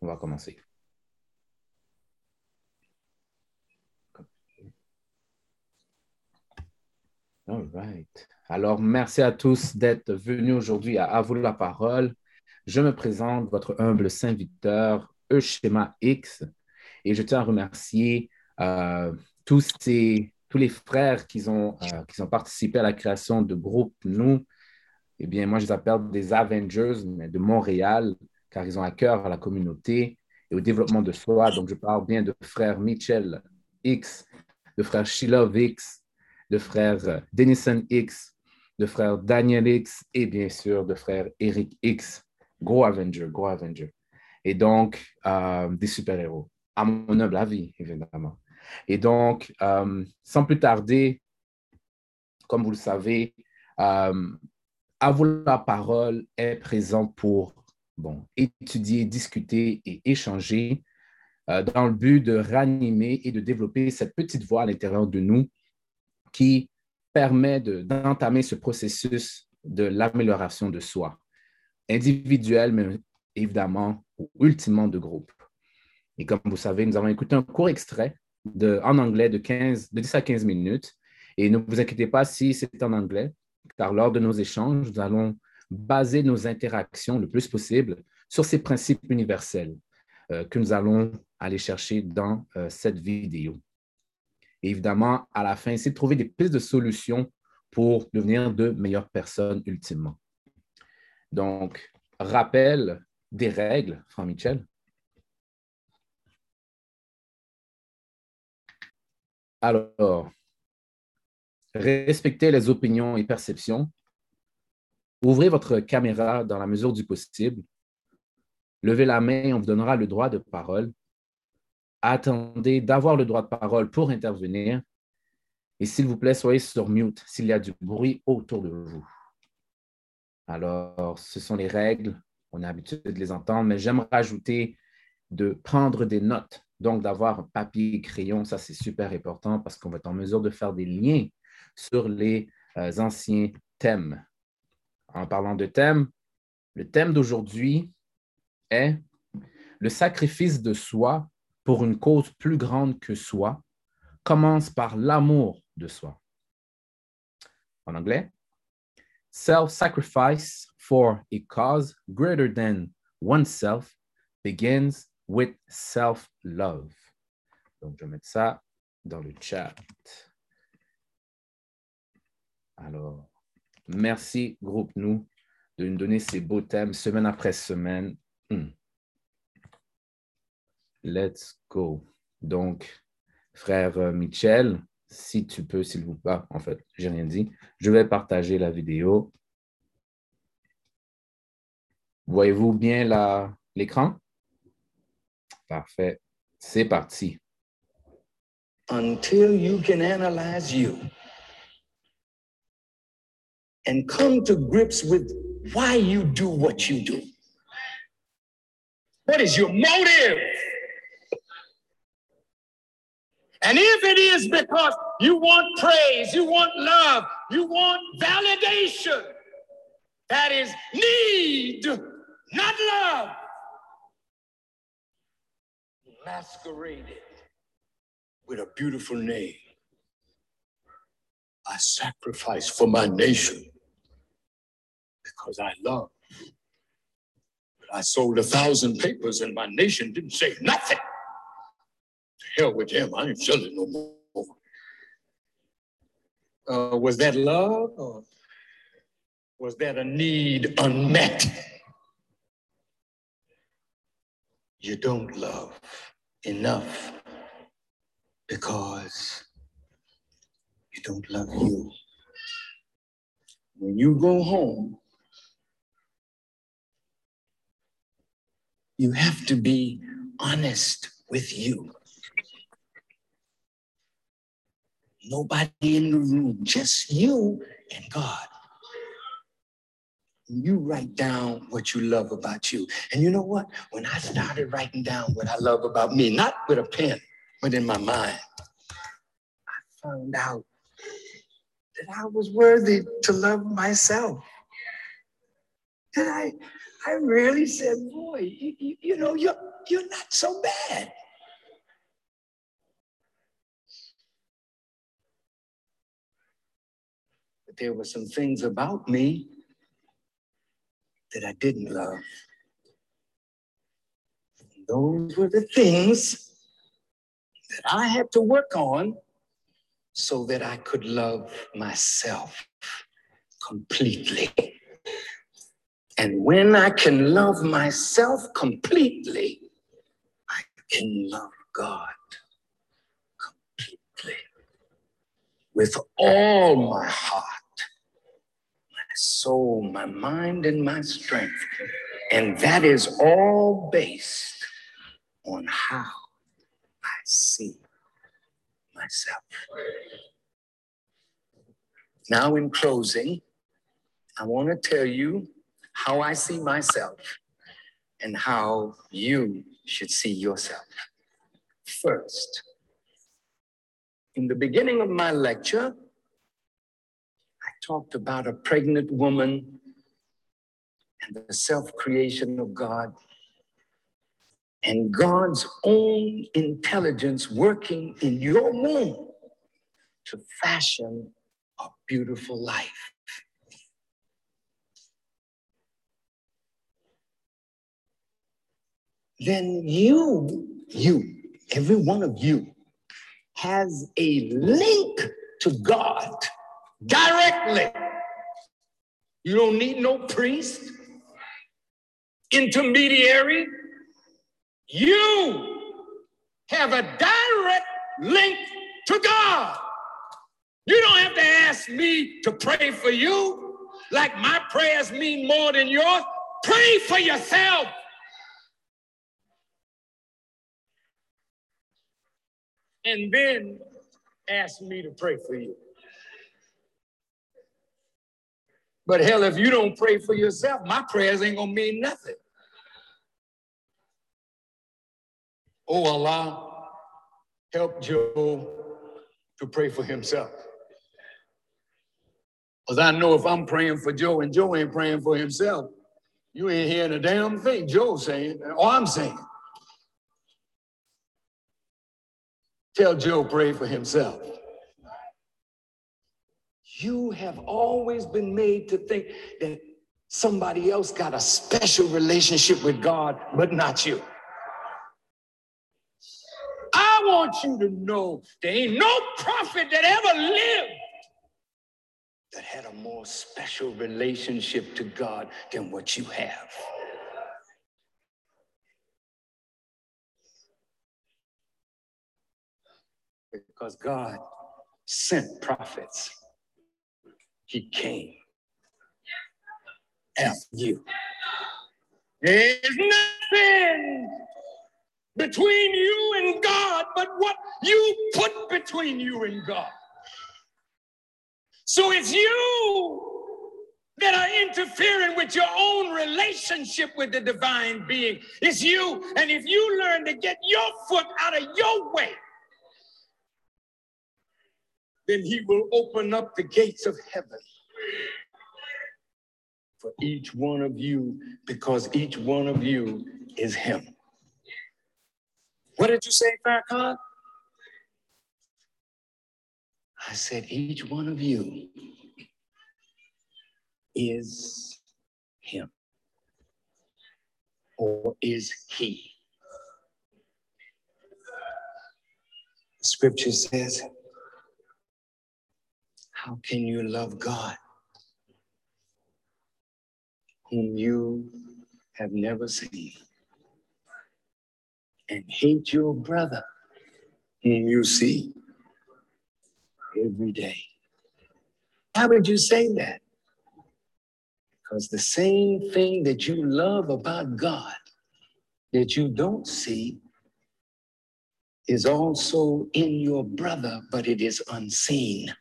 On va commencer. All right. Alors, merci à tous d'être venus aujourd'hui à À vous la parole. Je me présente, votre humble serviteur, Euschema X, et je tiens à remercier euh, tous, les frères euh, qui ont participé à la création de groupe Nous. Eh bien, moi, je les appelle des Avengers de Montréal, car ils ont à cœur à la communauté et au développement de soi. Donc, je parle bien de frère Mitchell X, de frère Sheila X, de frère Denison X, de frère Daniel X et bien sûr de frère Eric X. Gros Avenger, gros Avenger. Et donc, euh, des super-héros, à mon humble avis, évidemment. Et donc, euh, sans plus tarder, comme vous le savez, euh, avoir la parole est présent pour bon, étudier, discuter et échanger euh, dans le but de ranimer et de développer cette petite voix à l'intérieur de nous qui permet d'entamer ce processus de l'amélioration de soi, individuel, mais évidemment, ou ultimement de groupe. Et comme vous savez, nous avons écouté un court extrait de, en anglais de, 15, de 10 à 15 minutes. Et ne vous inquiétez pas si c'est en anglais, car lors de nos échanges, nous allons baser nos interactions le plus possible sur ces principes universels euh, que nous allons aller chercher dans euh, cette vidéo. Évidemment, à la fin, essayer de trouver des pistes de solutions pour devenir de meilleures personnes ultimement. Donc, rappel des règles, Franck Michel. Alors, respectez les opinions et perceptions. Ouvrez votre caméra dans la mesure du possible. Levez la main, on vous donnera le droit de parole. Attendez d'avoir le droit de parole pour intervenir. Et s'il vous plaît, soyez sur mute s'il y a du bruit autour de vous. Alors, ce sont les règles. On a l'habitude de les entendre, mais j'aimerais ajouter de prendre des notes donc, d'avoir un papier et crayon, ça, c'est super important parce qu'on va être en mesure de faire des liens sur les euh, anciens thèmes. En parlant de thèmes, le thème d'aujourd'hui est le sacrifice de soi pour une cause plus grande que soi commence par l'amour de soi. En anglais, self-sacrifice for a cause greater than oneself begins with self-love. Donc, je vais mettre ça dans le chat. Alors, merci, groupe nous, de nous donner ces beaux thèmes semaine après semaine. Hmm. Let's go. Donc, frère euh, Michel, si tu peux, s'il vous plaît, en fait, j'ai rien dit, je vais partager la vidéo. Voyez-vous bien l'écran? Parfait. C'est parti. Until you can analyze you and come to grips with why you do what you do. What is your motive? And if it is because you want praise, you want love, you want validation, that is need, not love masqueraded with a beautiful name. I sacrifice for my nation because I love. But I sold a thousand papers and my nation didn't say nothing. To hell with him, I ain't selling no more. Uh, was that love or was that a need unmet? You don't love enough because you don't love you. When you go home, you have to be honest with you. Nobody in the room, just you and God you write down what you love about you. And you know what? When I started writing down what I love about me, not with a pen, but in my mind, I found out that I was worthy to love myself. And I, I really said, boy, you, you, you know, you're, you're not so bad. But there were some things about me that I didn't love. Those were the things that I had to work on so that I could love myself completely. And when I can love myself completely, I can love God completely with all my heart, my soul, my mind, and my strength. And that is all based on how I see myself. Now, in closing, I want to tell you how I see myself and how you should see yourself. First, in the beginning of my lecture, I talked about a pregnant woman and the self creation of God and God's own intelligence working in your womb to fashion a beautiful life. Then you, you, every one of you, has a link to God directly. You don't need no priest, intermediary. You have a direct link to God. You don't have to ask me to pray for you like my prayers mean more than yours. Pray for yourself. And then ask me to pray for you. But hell, if you don't pray for yourself, my prayers ain't gonna mean nothing. Oh Allah, help Joe to pray for himself. Because I know if I'm praying for Joe and Joe ain't praying for himself, you ain't hearing a damn thing Joe's saying or I'm saying. Tell Joe pray for himself. You have always been made to think that somebody else got a special relationship with God, but not you. I want you to know there ain't no prophet that ever lived that had a more special relationship to God than what you have. Because God sent prophets, He came after you. There's nothing between you and God but what you put between you and God. So it's you that are interfering with your own relationship with the divine being. It's you. And if you learn to get your foot out of your way, then he will open up the gates of heaven for each one of you because each one of you is him. What did you say, Farrakhan? I said, each one of you is him or is he. The scripture says, How can you love God whom you have never seen and hate your brother whom you see? every day. How would you say that? Because the same thing that you love about God that you don't see is also in your brother, but it is unseen.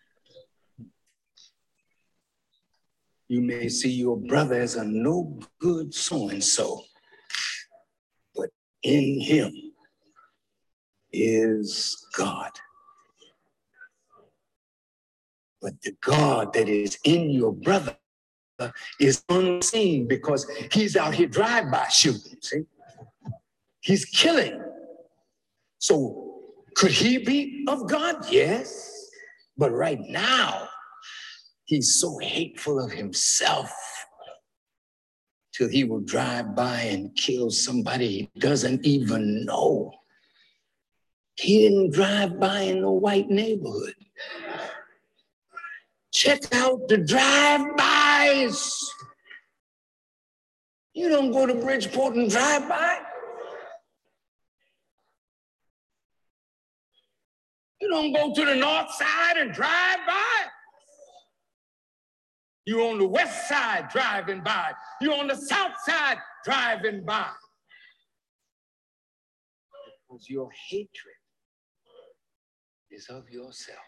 You may see your brother as a no good so and so, but in him is God. But the God that is in your brother is unseen because he's out here drive-by shooting. See? He's killing. So could he be of God? Yes. But right now, he's so hateful of himself till he will drive by and kill somebody he doesn't even know. He didn't drive by in a white neighborhood. Check out the drive-bys. You don't go to Bridgeport and drive by. You don't go to the north side and drive by. You on the west side driving by. You're on the south side driving by. Because your hatred is of yourself.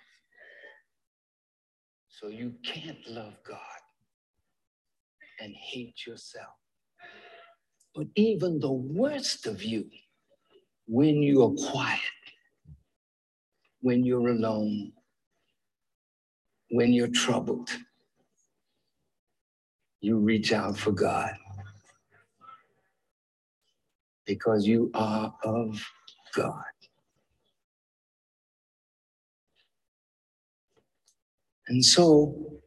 So you can't love God and hate yourself. But even the worst of you, when you're quiet, when you're alone, when you're troubled, you reach out for God because you are of God. And so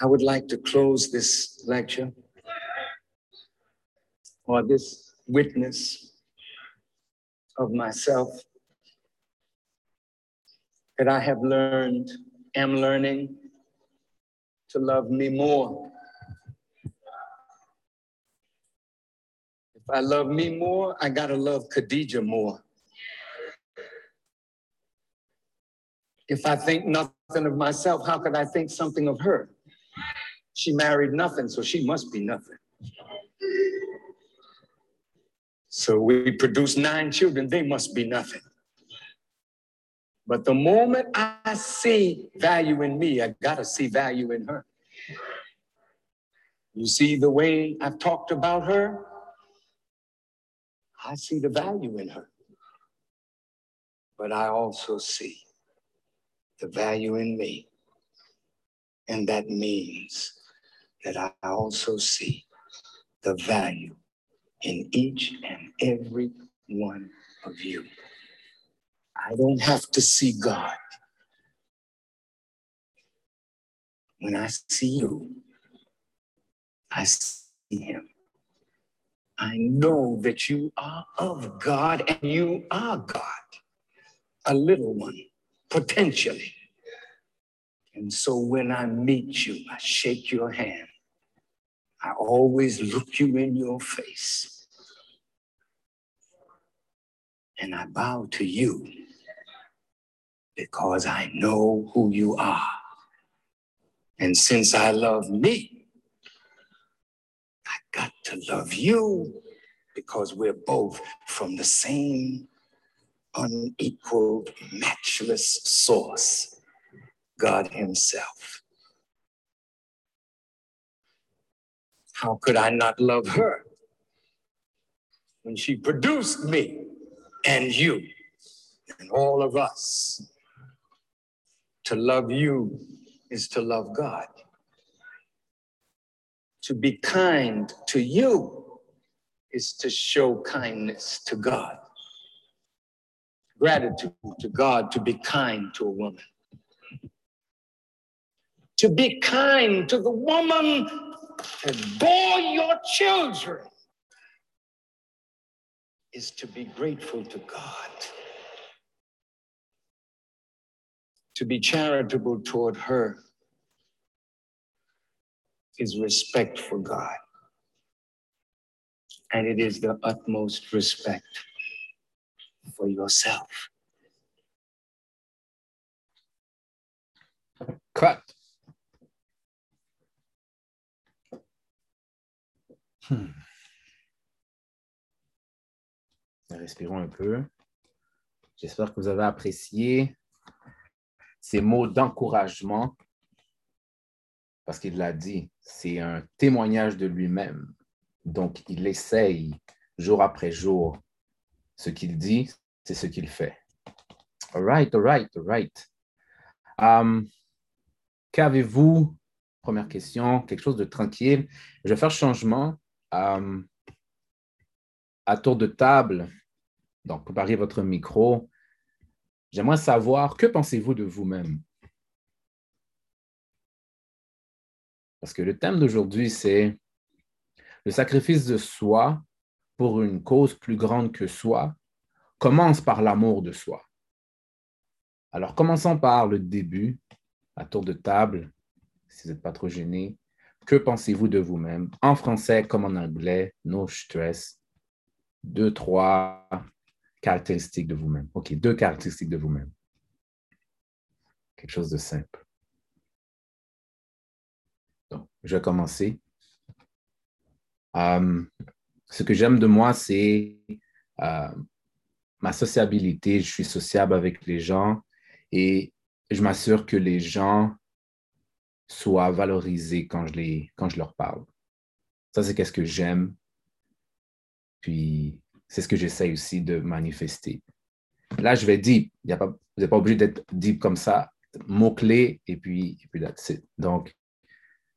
I would like to close this lecture or this witness of myself that I have learned, am learning to love me more. If I love me more, I gotta love Khadijah more. If I think nothing of myself, how could I think something of her? She married nothing, so she must be nothing. So we produce nine children, they must be nothing. But the moment I see value in me, I gotta see value in her. You see the way I've talked about her? I see the value in her. But I also see the value in me. And that means that I also see the value in each and every one of you. I don't have to see God. When I see you, I see Him. I know that you are of God and you are God, a little one potentially. And so when I meet you, I shake your hand. I always look you in your face. And I bow to you because I know who you are. And since I love me, I got to love you because we're both from the same unequaled, matchless source, God Himself. How could I not love her when she produced me and you and all of us? To love you is to love God. To be kind to you is to show kindness to God gratitude to God to be kind to a woman. To be kind to the woman that bore your children is to be grateful to God. To be charitable toward her is respect for God. And it is the utmost respect for yourself. Cut. Hmm. Respirons un peu. J'espère que vous avez apprécié ces mots d'encouragement parce qu'il l'a dit, c'est un témoignage de lui-même. Donc, il essaye jour après jour ce qu'il dit, c'est ce qu'il fait. All right, all right, all right. Um, Qu'avez-vous? Première question, quelque chose de tranquille? Je vais faire changement. Um, à tour de table, donc préparez votre micro. J'aimerais savoir, que pensez-vous de vous-même? Parce que le thème d'aujourd'hui, c'est le sacrifice de soi pour une cause plus grande que soi commence par l'amour de soi. Alors, commençons par le début, à tour de table, si vous n'êtes pas trop gêné. Que pensez-vous de vous-même? En français comme en anglais, no stress. Deux, trois caractéristiques de vous-même. OK, deux caractéristiques de vous-même. Quelque chose de simple. Donc, je vais commencer. Euh, ce que j'aime de moi, c'est euh, ma sociabilité. Je suis sociable avec les gens et je m'assure que les gens soient valorisés quand je, les, quand je leur parle. Ça, c'est qu'est-ce que j'aime. Puis, c'est ce que j'essaie aussi de manifester. Là, je vais deep. Vous n'êtes pas obligé d'être deep comme ça. Mots-clés et puis, et puis Donc,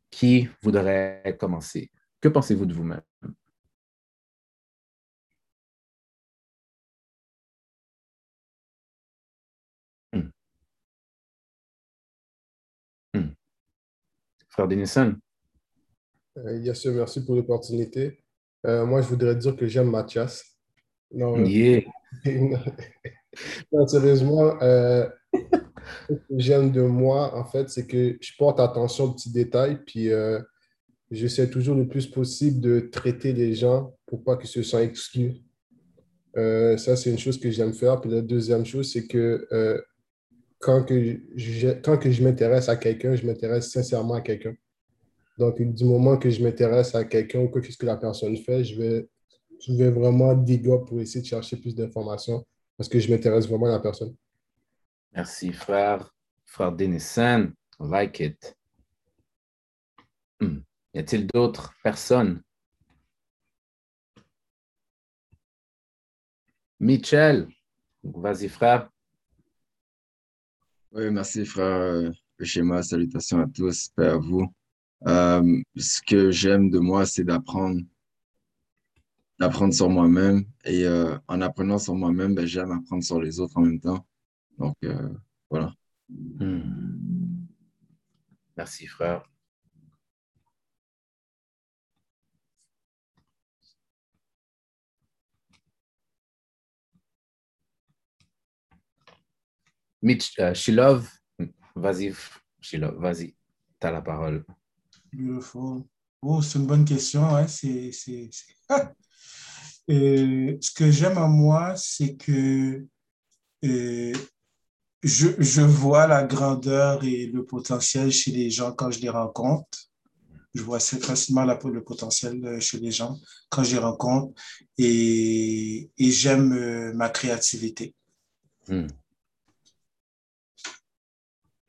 qui voudrait commencer? Que pensez-vous de vous-même? Frère Denison? Euh, yes, merci pour l'opportunité. Euh, moi, je voudrais dire que j'aime Mathias. Non, yeah. non sérieusement, euh, ce que j'aime de moi, en fait, c'est que je porte attention aux petits détails, puis j'essaie toujours le plus possible de traiter les gens pour pas qu'ils se sentent exclus. ça, c'est une chose que j'aime faire. Puis la deuxième chose, c'est que quand que je, quand que je m'intéresse à quelqu'un, je m'intéresse sincèrement à quelqu'un. Donc, du moment que je m'intéresse à quelqu'un ou qu'est-ce que la personne fait, je vais, je vais vraiment dig pour essayer de chercher plus d'informations parce que je m'intéresse vraiment à la personne. Merci, frère. Frère Denison, like it. Hmm. Y a-t-il d'autres personnes? Michel, vas-y, frère. Oui, merci frère Schéma. Salutations à tous, paix à vous. Euh, ce que j'aime de moi, c'est d'apprendre d'apprendre sur moi-même. Et euh, en apprenant sur moi-même, ben, j'aime apprendre sur les autres en même temps. Donc, euh, voilà. Hmm. Merci, frère. Mitch, uh, Shilov, vas-y, Shilov, vas-y, tu as la parole. Beautiful. Oh, c'est une bonne question. Hein? C'est, c'est, euh, ce que j'aime en moi, c'est que euh, je, je, vois la grandeur et le potentiel chez les gens quand je les rencontre. Je vois assez facilement le potentiel euh, chez les gens quand je les rencontre et, et j'aime ma créativité. Hmm.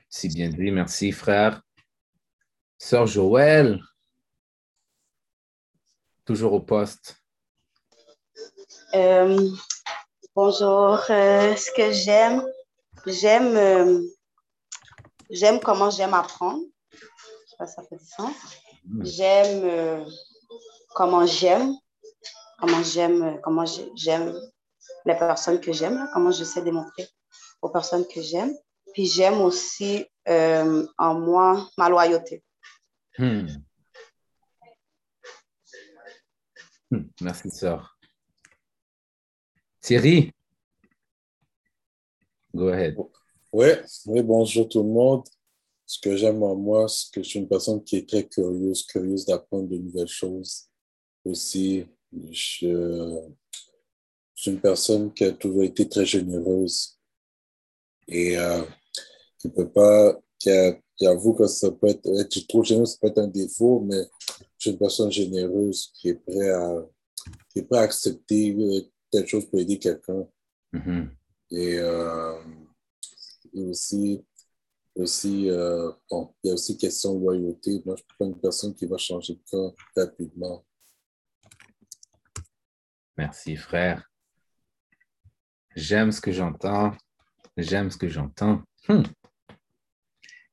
Si bien dit, merci frère. Sœur Joël, toujours au poste. Euh, bonjour. Euh, ce que j'aime, j'aime, euh, j'aime comment j'aime apprendre. Je sais pas si ça fait du sens. Hmm. J'aime comment j'aime, comment j'aime, comment j'aime les personnes que j'aime, comment j'essaie de montrer aux personnes que j'aime. Puis j'aime aussi en moi ma loyauté. Hmm. Hmm. Merci, sœur. Thierry, go ahead. Oui, bonjour tout le monde. Ce que j'aime en moi, c'est que je suis une personne qui est très curieuse, curieuse d'apprendre de nouvelles choses. Aussi, je, suis une personne qui a toujours été très généreuse. Et euh, qui peut pas, qui, avoue que ça peut être, être trop généreux, ça peut être un défaut, mais je suis une personne généreuse qui est prêt à, prêt à accepter telle chose pour aider quelqu'un. Mm-hmm. Et, euh, aussi, aussi euh, bon, il y a aussi question de loyauté. Moi, je suis pas une personne qui va changer de camp rapidement. Merci, frère. J'aime ce que j'entends. J'aime ce que j'entends. Hmm.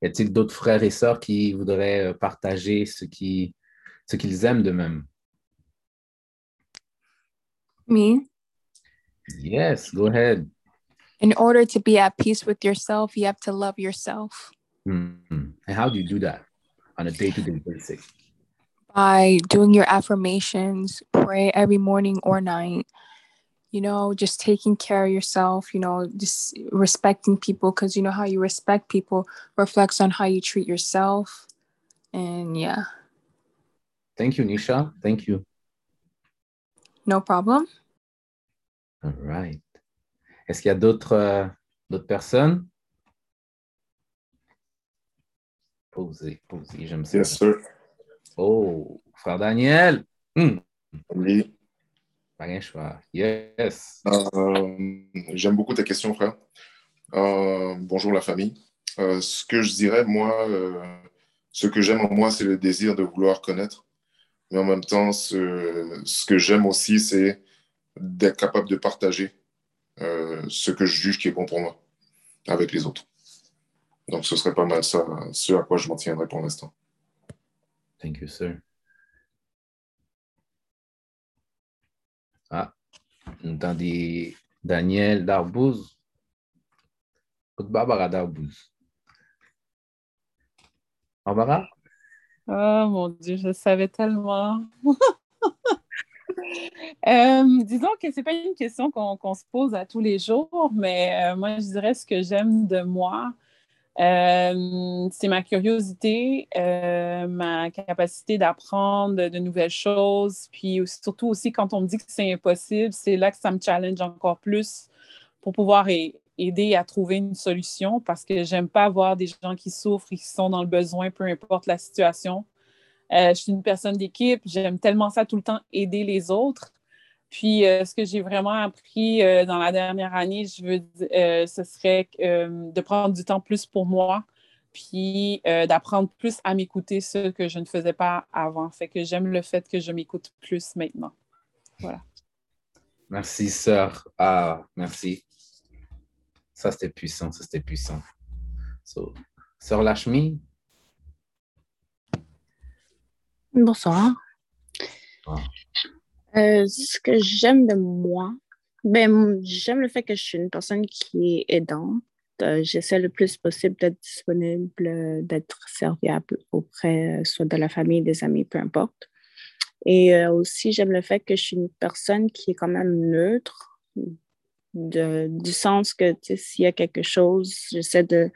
Y a-t-il d'autres frères et sœurs qui voudraient euh, partager ce qu'ils ce qu'ils aiment de même? Me? Yes, go ahead. In order to be at peace with yourself, you have to love yourself. Mhm. And how do you do that on a day-to-day basis? by doing your affirmations, pray every morning or night, you know, just taking care of yourself, you know, just respecting people because you know how you respect people reflects on how you treat yourself. And yeah, Thank you, Nisha. Thank you. no problem. All right. Est-ce qu'il y a d'autres euh, personnes? Posez, posez, j'aime ça. Yes, sir. Oh, frère Daniel. Hmm, Oui. Yes. Euh, J'aime beaucoup ta question, frère. Euh, bonjour la famille. Euh, ce que je dirais, moi, ce que j'aime en moi, c'est le désir de vouloir connaître. Mais en même temps, ce, ce que j'aime aussi, c'est d'être capable de partager euh, ce que je juge qui est bon pour moi avec les autres. Donc, ce serait pas mal ça, ce à quoi je m'en tiendrai pour l'instant. Thank you, sir. Ah, on entend des Daniel Darbouz. Barbara Darbouz. Barbara? Oh mon Dieu, je savais tellement. Euh, disons que c'est pas une question qu'on se pose à tous les jours, mais euh, moi, je dirais ce que j'aime de moi, euh, c'est ma curiosité, ma capacité d'apprendre de nouvelles choses, puis surtout aussi quand on me dit que c'est impossible, c'est là que ça me challenge encore plus pour pouvoir aider à trouver une solution parce que j'aime pas voir des gens qui souffrent et qui sont dans le besoin, peu importe la situation. Euh, je suis une personne d'équipe, j'aime tellement ça tout le temps, aider les autres. Puis, euh, ce que j'ai vraiment appris euh, dans la dernière année, je veux ce serait de prendre du temps plus pour moi, puis d'apprendre plus à m'écouter, ce que je ne faisais pas avant. Fait que j'aime le fait que je m'écoute plus maintenant. Voilà. Merci, sœur. Ah, merci. Ça, c'était puissant. Ça, c'était puissant. So, sœur Lachmi? Bonsoir. Ah. Euh, ce que j'aime de moi, ben, j'aime le fait que je suis une personne qui est aidante. Euh, J'essaie le plus possible d'être disponible, d'être serviable auprès euh, soit de la famille, des amis, peu importe. Et euh, aussi, j'aime le fait que je suis une personne qui est quand même neutre, de- du sens que s'il y a quelque chose, j'essaie de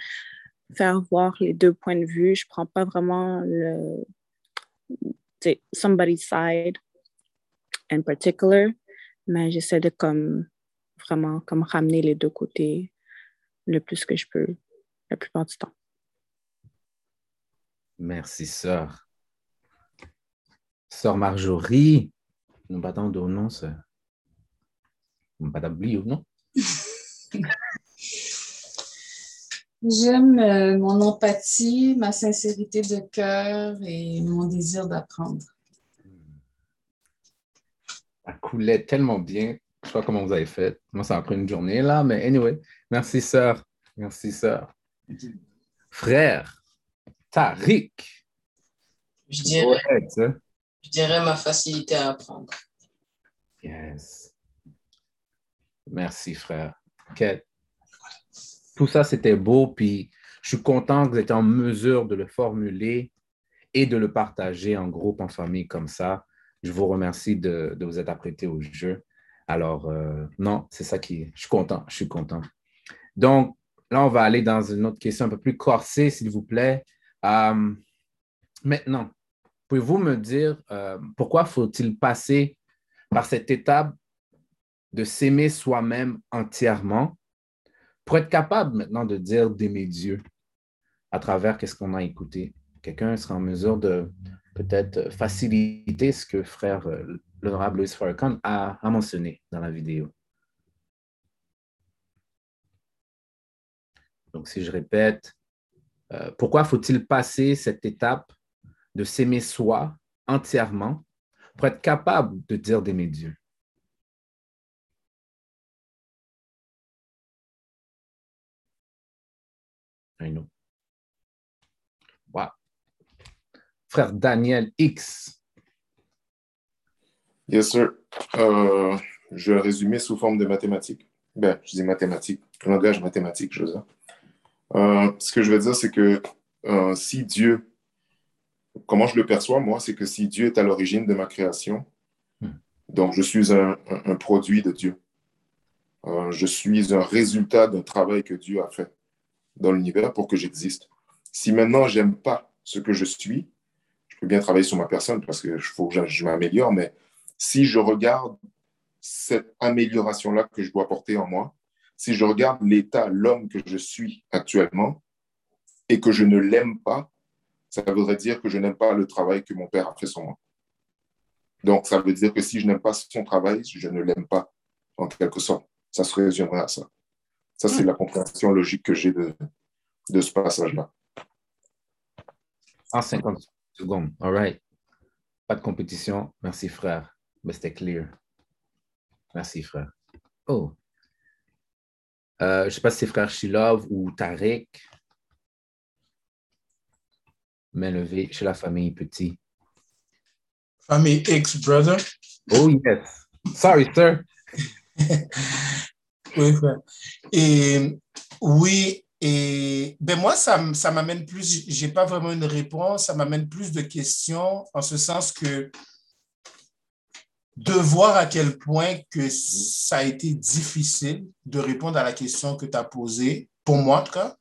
faire voir les deux points de vue. Je prends pas vraiment le, somebody's side in particular, mais j'essaie de comme vraiment comme ramener les deux côtés le plus que je peux la plupart du temps. Merci, sœur. Sœur Marjorie, nous battons de nom, sœur? Nous battons ou non? J'aime euh, mon empathie, ma sincérité de cœur et mon désir d'apprendre. Ça coulait tellement bien. Je sais pas comment vous avez fait. Moi, ça a pris une journée là, mais anyway. Merci, sœur. Merci, sœur. Frère, Tariq. Je dirais, je dirais ma facilité à apprendre. Yes. Merci, frère. OK. Tout ça, c'était beau, puis je suis content que vous êtes en mesure de le formuler et de le partager en groupe, en famille, comme ça. Je vous remercie de, vous être apprêté au jeu. Alors, euh, non, c'est ça qui... Je suis content, je suis content. Donc, là, on va aller dans une autre question un peu plus corsée, s'il vous plaît. Euh, maintenant, pouvez-vous me dire euh, pourquoi faut-il passer par cette étape de s'aimer soi-même entièrement? Pour être capable maintenant de dire d'aimer Dieu à travers qu'est-ce qu'on a écouté. Quelqu'un sera en mesure de peut-être faciliter ce que frère euh, l'honorable Louis Farrakhan a, a mentionné dans la vidéo. Donc, si je répète, euh, pourquoi faut-il passer cette étape de s'aimer soi entièrement pour être capable de dire d'aimer Dieu? I know. Wow. Frère Daniel X. Yes, sir. Euh, je vais le résumer sous forme de mathématiques. Ben, je dis mathématiques, langage mathématique, je veux dire. Euh, ce que je veux dire, c'est que euh, si Dieu, comment je le perçois, moi, c'est que si Dieu est à l'origine de ma création, hmm. donc je suis un, produit de Dieu. Je suis un résultat d'un travail que Dieu a fait dans l'univers pour que j'existe. Si maintenant, j'aime pas ce que je suis, je peux bien travailler sur ma personne parce qu'il faut que je m'améliore, mais si je regarde cette amélioration-là que je dois porter en moi, si je regarde l'état, l'homme que je suis actuellement, et que je ne l'aime pas, ça voudrait dire que je n'aime pas le travail que mon père a fait sur moi. Donc, ça veut dire que si je n'aime pas son travail, je ne l'aime pas, en quelque sorte. Ça se résumerait à ça. Ça, c'est la compréhension logique que j'ai de, de ce passage-là. En 50 secondes. All right. Pas de compétition. Merci, frère. Mais c'était clair. Merci, frère. Oh. Euh, je ne sais pas si c'est frère Shilov ou Tarek. Main levée chez la famille Petit. Famille X, brother. Oh, yes. Sorry, sir. oui. Et oui, et ben moi, ça, ça m'amène plus, j'ai pas vraiment une réponse, ça m'amène plus de questions en ce sens que de voir à quel point que ça a été difficile de répondre à la question que tu as posée, pour moi en tout cas.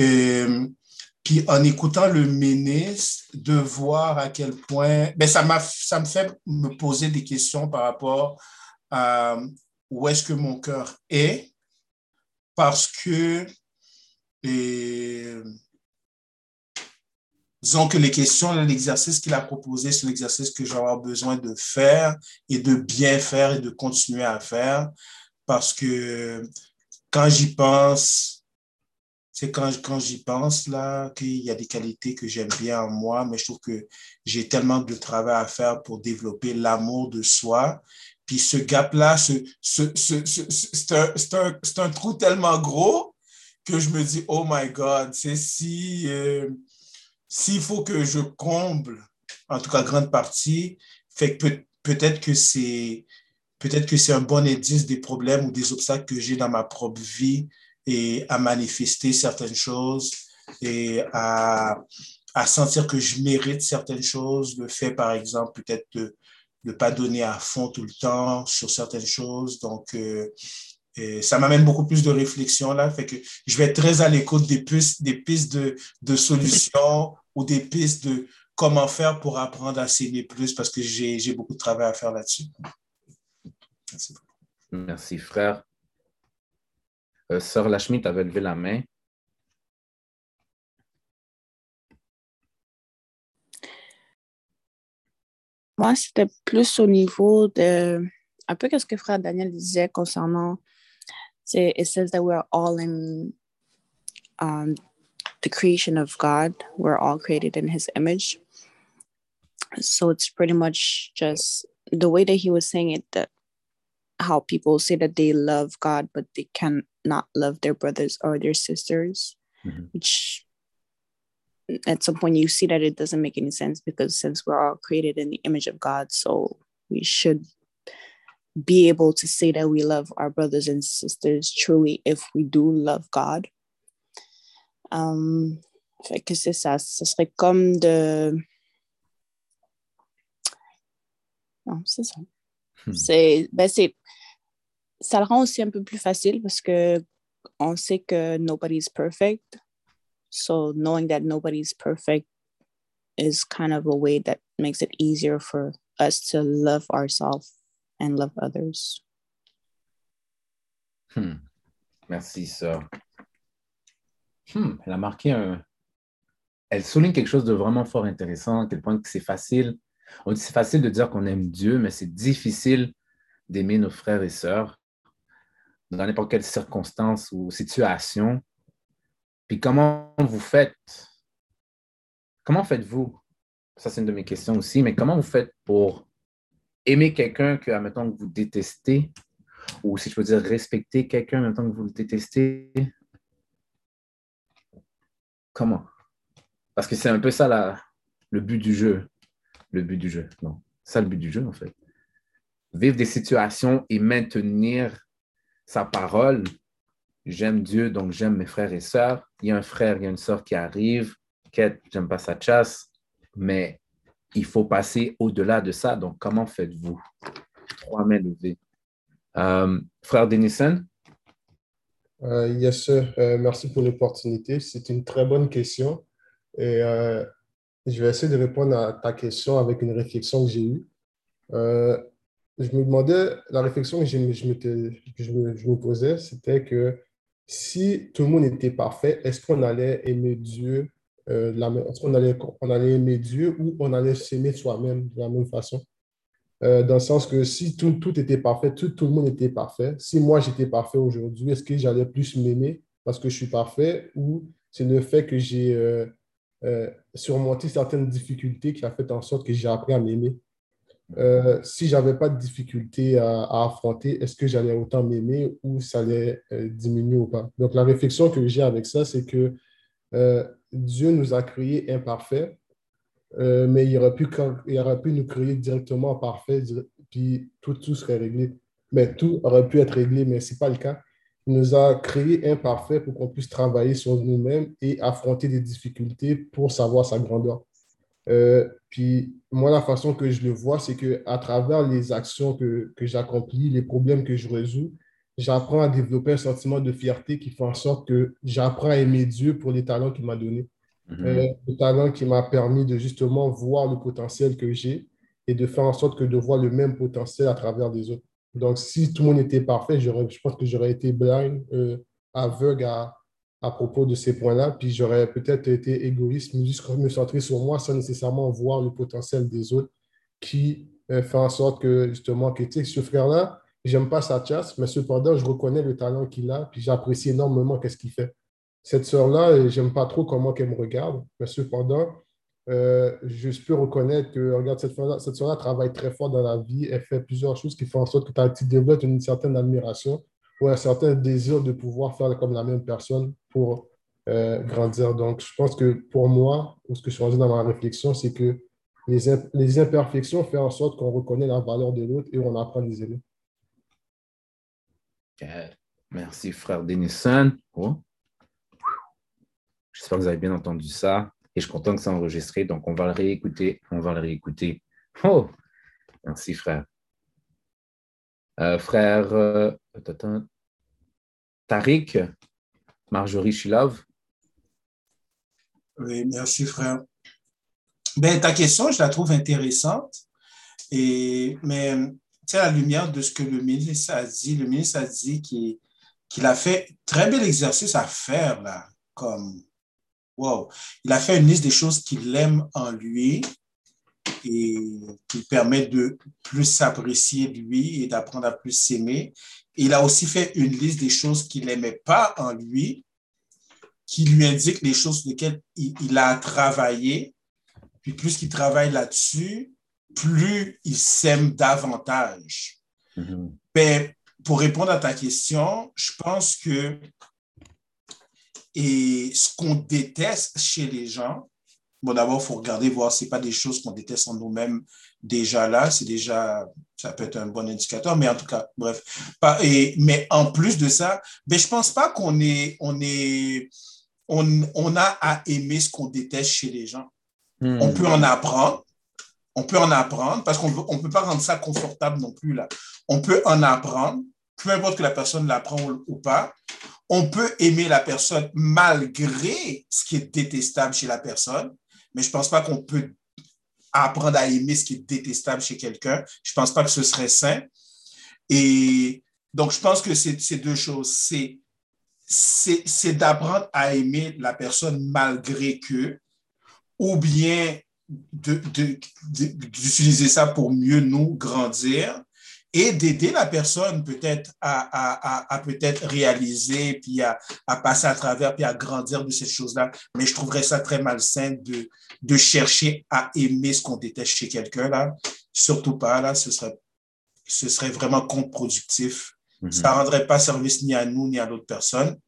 Euh, puis en écoutant le ministre, de voir à quel point, ben ça, ça me fait me poser des questions par rapport à où est-ce que mon cœur est, parce que et, Disons que les questions, l'exercice qu'il a proposé, c'est l'exercice que je vais avoir besoin de faire et de bien faire et de continuer à faire parce que quand j'y pense, c'est quand, quand j'y pense là qu'il y a des qualités que j'aime bien en moi, mais je trouve que j'ai tellement de travail à faire pour développer l'amour de soi. Puis ce gap-là, ce, ce, ce, c'est un, trou tellement gros que je me dis, oh my God, c'est si... Euh, s'il faut que je comble, en tout cas grande partie, fait que peut-être que c'est peut-être que c'est un bon indice des problèmes ou des obstacles que j'ai dans ma propre vie et à manifester certaines choses et à sentir que je mérite certaines choses. Le fait, par exemple, peut-être de ne pas donner à fond tout le temps sur certaines choses. Donc, euh, ça m'amène beaucoup plus de réflexion là, fait que je vais être très à l'écoute des pistes, des pistes de, de, solutions ou des pistes de comment faire pour apprendre à s'aimer plus parce que j'ai beaucoup de travail à faire là-dessus. Merci. Merci, frère. Euh, Sœur Lachmi, tu avais levé la main. Moi, c'était plus au niveau de un peu ce que frère Daniel disait concernant it says that we're all in um, the creation of God. We're all created in His image. So it's pretty much just the way that he was saying it that how people say that they love God, but they cannot love their brothers or their sisters, mm-hmm. which at some point you see that it doesn't make any sense because since we're all created in the image of God, so we should be able to say that we love our brothers and sisters truly if we do love God. Um, fait que c'est ça, ce serait comme de... Non, c'est ça. Hmm. C'est, ben c'est, ça le rend aussi un peu plus facile parce que on sait que nobody's perfect. So knowing that nobody's perfect is kind of a way that makes it easier for us to love ourselves and love others. Hmm. Merci, sœur. Hmm. Elle a marqué un. Elle souligne quelque chose de vraiment fort intéressant, à quel point c'est facile. On dit c'est facile de dire qu'on aime Dieu, mais c'est difficile d'aimer nos frères et sœurs dans n'importe quelle circonstance ou situation. Puis comment vous faites? Comment faites-vous? Ça, c'est une de mes questions aussi, mais comment vous faites pour aimer quelqu'un que, admettons, que vous détestez, ou si je veux dire respecter quelqu'un temps que vous le détestez, comment? Parce que c'est un peu ça le but du jeu. Le but du jeu. Non, ça le but du jeu, en fait. vivre des situations et maintenir sa parole. J'aime Dieu, donc j'aime mes frères et sœurs. Il y a un frère, il y a une sœur qui arrive. Quête, j'aime pas sa chasse, mais il faut passer au-delà de ça. Donc, comment faites-vous? Trois mains levées. Euh, frère Denison? Euh, yes, sir. Euh, merci pour l'opportunité. C'est une très bonne question. Et je vais essayer de répondre à ta question avec une réflexion que j'ai eue. Je me demandais, la réflexion que je me posais, c'était que si tout le monde était parfait, est-ce qu'on allait aimer Dieu euh, est-ce qu'on allait, on allait aimer Dieu ou on allait s'aimer soi-même de la même façon? Euh, dans le sens que si tout, tout était parfait, tout, tout, le monde était parfait, si moi j'étais parfait aujourd'hui, est-ce que j'allais plus m'aimer parce que je suis parfait ou c'est le fait que j'ai euh, surmonté certaines difficultés qui a fait en sorte que j'ai appris à m'aimer? Si je n'avais pas de difficultés à, affronter, est-ce que j'allais autant m'aimer ou ça allait diminuer ou pas? Donc, la réflexion que j'ai avec ça, c'est que Dieu nous a créés imparfaits, euh, mais il aurait, pu, il aurait pu nous créer directement parfaits, puis tout, tout serait réglé. Mais tout aurait pu être réglé, mais ce n'est pas le cas. Il nous a créés imparfaits pour qu'on puisse travailler sur nous-mêmes et affronter des difficultés pour savoir sa grandeur. Euh, puis moi, la façon que je le vois, c'est qu'à travers les actions que, que j'accomplis, les problèmes que je résous, j'apprends à développer un sentiment de fierté qui fait en sorte que j'apprends à aimer Dieu pour les talents qu'il m'a donnés. Mhm. Euh, le talent qui m'a permis de justement voir le potentiel que j'ai et de faire en sorte que de voir le même potentiel à travers les autres. Donc, si tout le monde était parfait, je pense que j'aurais été blind, euh, aveugle à, à, propos de ces points-là, puis j'aurais peut-être été égoïste, juste me centrer sur moi sans nécessairement voir le potentiel des autres qui euh, fait en sorte que justement, que ce frère-là, J'aime pas sa chasse, mais cependant, je reconnais le talent qu'il a, puis j'apprécie énormément ce qu'il fait. Cette sœur-là, euh, j'aime pas trop comment elle me regarde, mais cependant, euh, je peux reconnaître que, regarde, cette sœur-là travaille très fort dans la vie, elle fait plusieurs choses qui font en sorte que tu développes une certaine admiration ou un certain désir de pouvoir faire comme la même personne pour euh, grandir. Donc, je pense que pour moi, ce que je suis rendu dans ma réflexion, c'est que les, les imperfections font en sorte qu'on reconnaît la valeur de l'autre et on apprend les aimer. Merci, frère Denison. Oh. J'espère que vous avez bien entendu ça. Et je suis content que ça enregistré. Donc, on va le réécouter. On va le réécouter. Oh! Merci, frère. Euh, frère euh, Tariq, Marjorie Shilov. Oui, merci, frère. Ben, ta question, je la trouve intéressante. Et, mais à la lumière de ce que le ministre a dit, le ministre a dit qu'il a fait très bel exercice à faire, là, comme, wow. Il a fait une liste des choses qu'il aime en lui et qui permet de plus s'apprécier de lui et d'apprendre à plus s'aimer. Il a aussi fait une liste des choses qu'il n'aimait pas en lui, qui lui indique les choses sur lesquelles il, il a travaillé. Puis plus qu'il travaille là-dessus, plus il s'aime davantage. Mm-hmm. Ben, pour répondre à ta question, je pense que et ce qu'on déteste chez les gens, bon, d'abord, il faut regarder, voir ce n'est pas des choses qu'on déteste en nous-mêmes déjà là, c'est déjà, ça peut être un bon indicateur, mais en tout cas, bref. Pas, et, mais en plus de ça, ben, je ne pense pas qu'on est, on est, on, on, a à aimer ce qu'on déteste chez les gens. Mm. On peut en apprendre, on peut en apprendre parce qu'on ne peut pas rendre ça confortable non plus. Là. On peut en apprendre, peu importe que la personne l'apprend ou, pas. On peut aimer la personne malgré ce qui est détestable chez la personne, mais je ne pense pas qu'on peut apprendre à aimer ce qui est détestable chez quelqu'un. Je ne pense pas que ce serait sain. Et donc, je pense que c'est deux choses. C'est d'apprendre à aimer la personne malgré que, ou bien d'utiliser ça pour mieux nous grandir et d'aider la personne peut-être à, à, peut-être réaliser, puis à, passer à travers, puis à grandir de ces choses-là. Mais je trouverais ça très malsain de, de chercher à aimer ce qu'on déteste chez quelqu'un, là. Surtout pas, là, ce serait, ce serait vraiment contre-productif. Mm-hmm. Ça ne rendrait pas service ni à nous, ni à l'autre personne.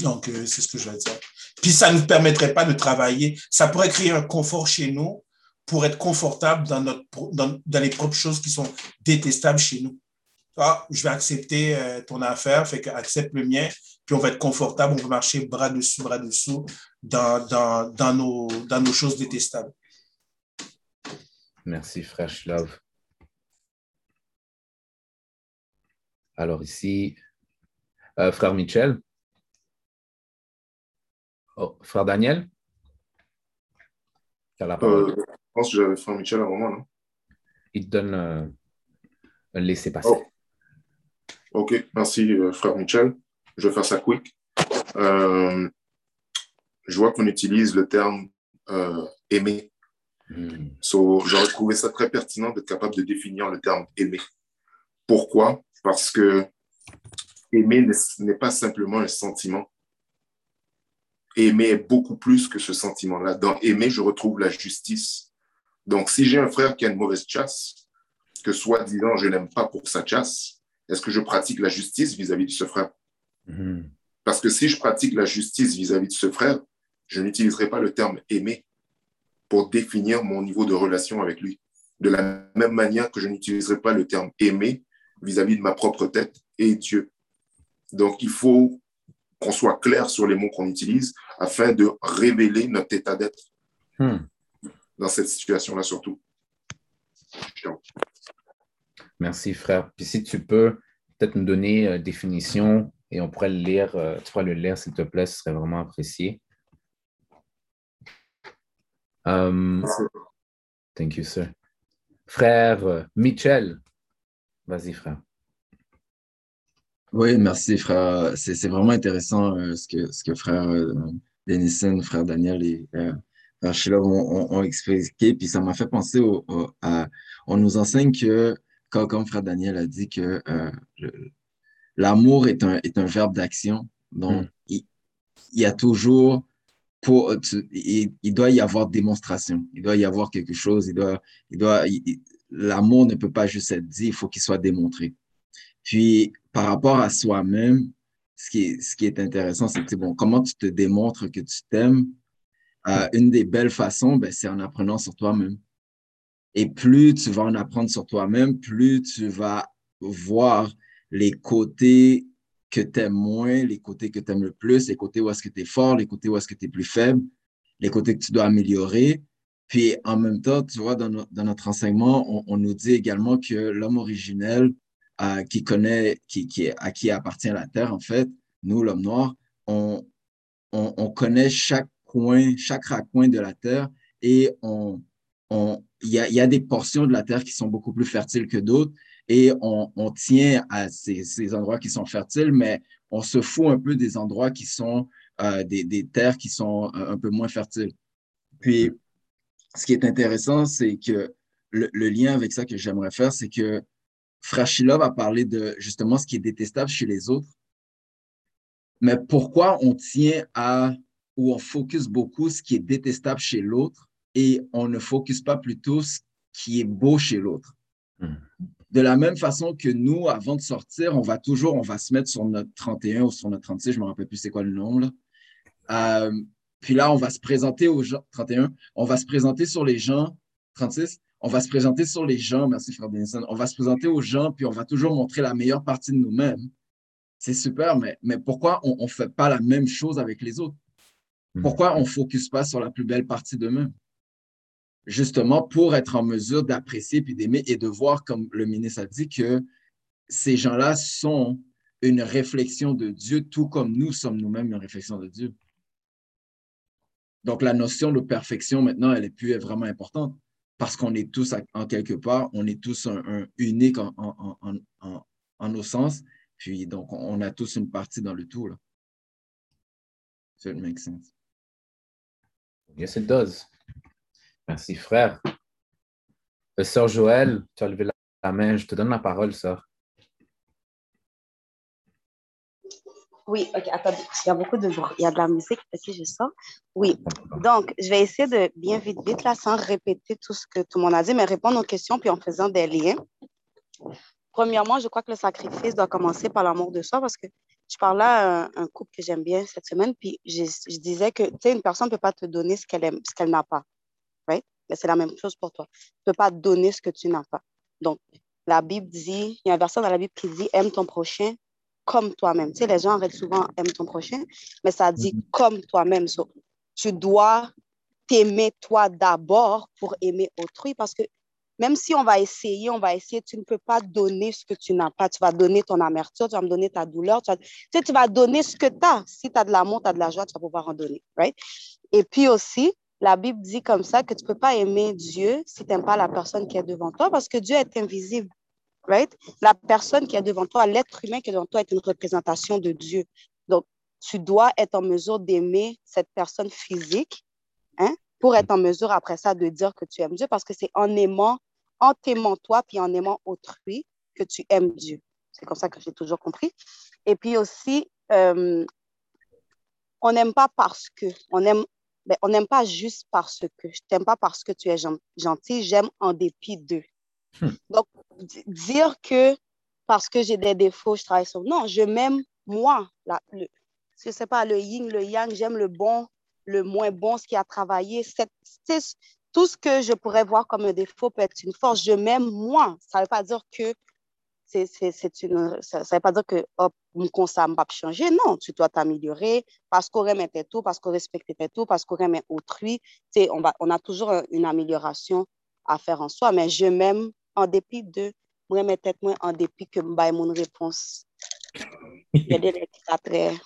Donc, euh, c'est ce que je veux dire. Puis ça ne nous permettrait pas de travailler. Ça pourrait créer un confort chez nous pour être confortable dans, notre, dans, dans les propres choses qui sont détestables chez nous. Ah, je vais accepter euh, ton affaire, fait que accepte le mien, puis on va être confortable, on va marcher bras dessus, bras dessous dans, dans, dans, nos, dans nos choses détestables. Merci, Fresh Love. Alors ici, euh, frère Michel. Oh, frère Daniel? la parole. Euh, pense que j'avais frère Michel avant moi, non? Il te donne euh, un laisser-passer. Oh. Ok, merci, euh, frère Michel. Je vais faire ça quick. Euh, je vois qu'on utilise le terme euh, aimer. Hmm. J'aurais trouvé ça très pertinent d'être capable de définir le terme aimer. Pourquoi? Parce que aimer n'est pas simplement un sentiment. Aimer est beaucoup plus que ce sentiment-là. Dans aimer, je retrouve la justice. Donc, si j'ai un frère qui a une mauvaise chasse, que soi-disant je n'aime pas pour sa chasse, est-ce que je pratique la justice vis-à-vis de ce frère? Hmm. Parce que si je pratique la justice vis-à-vis de ce frère, je n'utiliserai pas le terme aimer pour définir mon niveau de relation avec lui. De la même manière que je n'utiliserai pas le terme aimer vis-à-vis de ma propre tête et Dieu. Donc, il faut qu'on soit clair sur les mots qu'on utilise afin de révéler notre état d'être hmm. Dans cette situation-là surtout. Merci, frère. Puis si tu peux peut-être nous donner une euh, définition et on pourrait le lire, euh, tu pourrais le lire, s'il te plaît, ce serait vraiment apprécié. Um, thank you, sir. Frère euh, Michel, vas-y, frère. Oui, merci, frère. C'est vraiment intéressant ce, que, ce que frère Denison, frère Daniel et frère Sheila ont, expliqué. Puis ça m'a fait penser au, à. On nous enseigne que comme, frère Daniel a dit que euh, l'amour est un, est un verbe d'action. Donc, mm. il, y a toujours, pour, il, doit y avoir démonstration. Il doit y avoir quelque chose. Il doit, il doit, l'amour ne peut pas juste être dit, il faut qu'il soit démontré. Puis, par rapport à soi-même, ce qui est, ce qui est intéressant, c'est que, bon, comment tu te démontres que tu t'aimes? Euh, une des belles façons, ben, c'est en apprenant sur toi-même. Et plus tu vas en apprendre sur toi-même, plus tu vas voir les côtés que tu aimes moins, les côtés que tu aimes le plus, les côtés où est-ce que tu es fort, les côtés où est-ce que tu es plus faible, les côtés que tu dois améliorer. Puis en même temps, tu vois, dans, notre enseignement, on, nous dit également que l'homme originel euh, qui connaît, qui, à qui appartient la terre, en fait, nous, l'homme noir, on, on connaît chaque coin, chaque raccoin de la terre et on, il y a, des portions de la terre qui sont beaucoup plus fertiles que d'autres et on, tient à ces, endroits qui sont fertiles, mais on se fout un peu des endroits qui sont euh, des, terres qui sont euh, un peu moins fertiles. Puis, ce qui est intéressant, c'est que le, lien avec ça que j'aimerais faire, c'est que Frachilov a parlé de justement ce qui est détestable chez les autres. Mais pourquoi on tient à ou on focus beaucoup ce qui est détestable chez l'autre et on ne focus pas plutôt ce qui est beau chez l'autre. Hmm. De la même façon que nous, avant de sortir, on va toujours, on va se mettre sur notre 31 ou sur notre 36, je ne me rappelle plus c'est quoi le nom. Là. Euh, puis là, on va se présenter aux gens, 31, on va se présenter sur les gens, 36, on va se présenter sur les gens, merci Frère Denison, on va se présenter aux gens, puis on va toujours montrer la meilleure partie de nous-mêmes. C'est super, mais, mais pourquoi on ne fait pas la même chose avec les autres? Hmm. Pourquoi on ne focus pas sur la plus belle partie d'eux-mêmes? justement pour être en mesure d'apprécier puis d'aimer et de voir, comme le ministre a dit, que ces gens-là sont une réflexion de Dieu, tout comme nous sommes nous-mêmes une réflexion de Dieu. Donc, la notion de perfection, maintenant, elle est plus vraiment importante parce qu'on est tous, en quelque part, on est tous un, unique en, en, nos sens. Puis, donc, on a tous une partie dans le tout. Là. Ça make sense. Yes, it does. Merci, frère. Euh, sœur Joël, tu as levé la main. Je te donne la parole, sœur. Oui, ok, attends, il y a beaucoup de bruit, il y a de la musique, si je sors. Oui, donc je vais essayer de bien vite, vite, là, sans répéter tout ce que tout le monde a dit, mais répondre aux questions puis en faisant des liens. Premièrement, je crois que le sacrifice doit commencer par l'amour de soi parce que je parlais à un, couple que j'aime bien cette semaine, puis je, disais que, tu sais, une personne ne peut pas te donner ce qu'elle ce qu'elle n'a pas. Mais c'est la même chose pour toi. Tu ne peux pas donner ce que tu n'as pas. Donc, la Bible dit, il y a un verset dans la Bible qui dit aime ton prochain comme toi-même. Tu sais, les gens arrêtent souvent aime ton prochain, mais ça dit Mhm. comme toi-même. So, tu dois t'aimer toi d'abord pour aimer autrui parce que même si on va essayer, on va essayer, tu ne peux pas donner ce que tu n'as pas. Tu vas donner ton amertume, tu vas me donner ta douleur. Tu, vas, sais, tu vas donner ce que tu as. Si tu as de l'amour, tu as de la joie, tu vas pouvoir en donner. Right? Et puis aussi, la Bible dit comme ça que tu ne peux pas aimer Dieu si tu n'aimes pas la personne qui est devant toi parce que Dieu est invisible. Right? La personne qui est devant toi, l'être humain qui est devant toi est une représentation de Dieu. Donc, tu dois être en mesure d'aimer cette personne physique hein, pour être en mesure après ça de dire que tu aimes Dieu parce que c'est en aimant, en t'aimant toi puis en aimant autrui que tu aimes Dieu. C'est comme ça que j'ai toujours compris. Et puis aussi, euh, on n'aime pas parce que, on aime, ben, on n'aime pas juste parce que. Je t'aime pas parce que tu es gen- gentil, j'aime en dépit d'eux. Hmm. Donc, dire que parce que j'ai des défauts, je travaille sur. Non, je m'aime moi. La, le, je sais pas, le yin, le yang, j'aime le bon, le moins bon, ce qui a travaillé. Cette, tout ce que je pourrais voir comme un défaut peut être une force. Je m'aime moi. Ça ne veut pas dire que c'est, une, ça ne veut pas dire que hop, ne va pas changer. Non, tu dois t'améliorer parce qu'on aime tes tout, parce qu'on respecte tes tout, parce qu'on aime autrui. On, va, on a toujours un- une amélioration à faire en soi, mais je m'aime en dépit de moi, mes têtes, moi, en dépit que je mon réponse.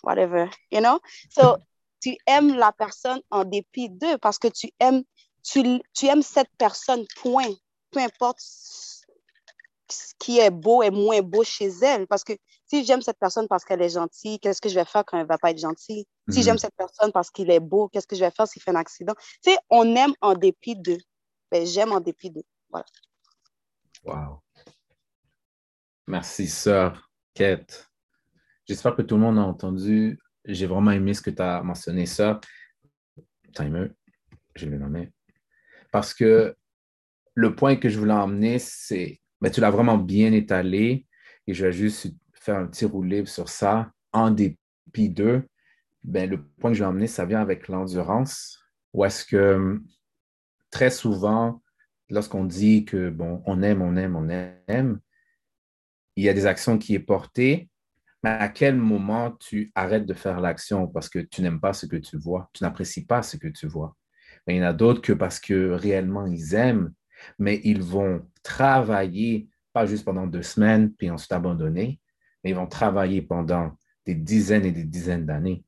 Whatever, you know? So, tu aimes la personne en dépit d'eux parce que tu aimes, tu, tu aimes cette personne, point. Peu importe ce qui est beau et moins beau chez elle. Parce que si j'aime cette personne parce qu'elle est gentille, qu'est-ce que je vais faire quand elle ne va pas être gentille? Si Mhm. j'aime cette personne parce qu'il est beau, qu'est-ce que je vais faire s'il fait un accident? Tu sais, on aime en dépit d'eux. Ben, j'aime en dépit d'eux. Voilà. Wow. Merci, sœur Kate. J'espère que tout le monde a entendu. J'ai vraiment aimé ce que tu as mentionné, sœur. Timer, je vais le nommer. Parce que le point que je voulais emmener, c'est, ben, tu l'as vraiment bien étalé et je vais juste faire un petit roulé sur ça. En dépit d'eux, ben, le point que je vais emmener, ça vient avec l'endurance. Ou est-ce que très souvent, lorsqu'on dit que, bon, on aime, on aime, on aime, il y a des actions qui est portées, mais à quel moment tu arrêtes de faire l'action parce que tu n'aimes pas ce que tu vois, tu n'apprécies pas ce que tu vois? Mais il y en a d'autres que parce que réellement ils aiment, mais ils vont travailler, pas juste pendant deux semaines, puis ensuite abandonner, mais ils vont travailler pendant des dizaines et des dizaines d'années.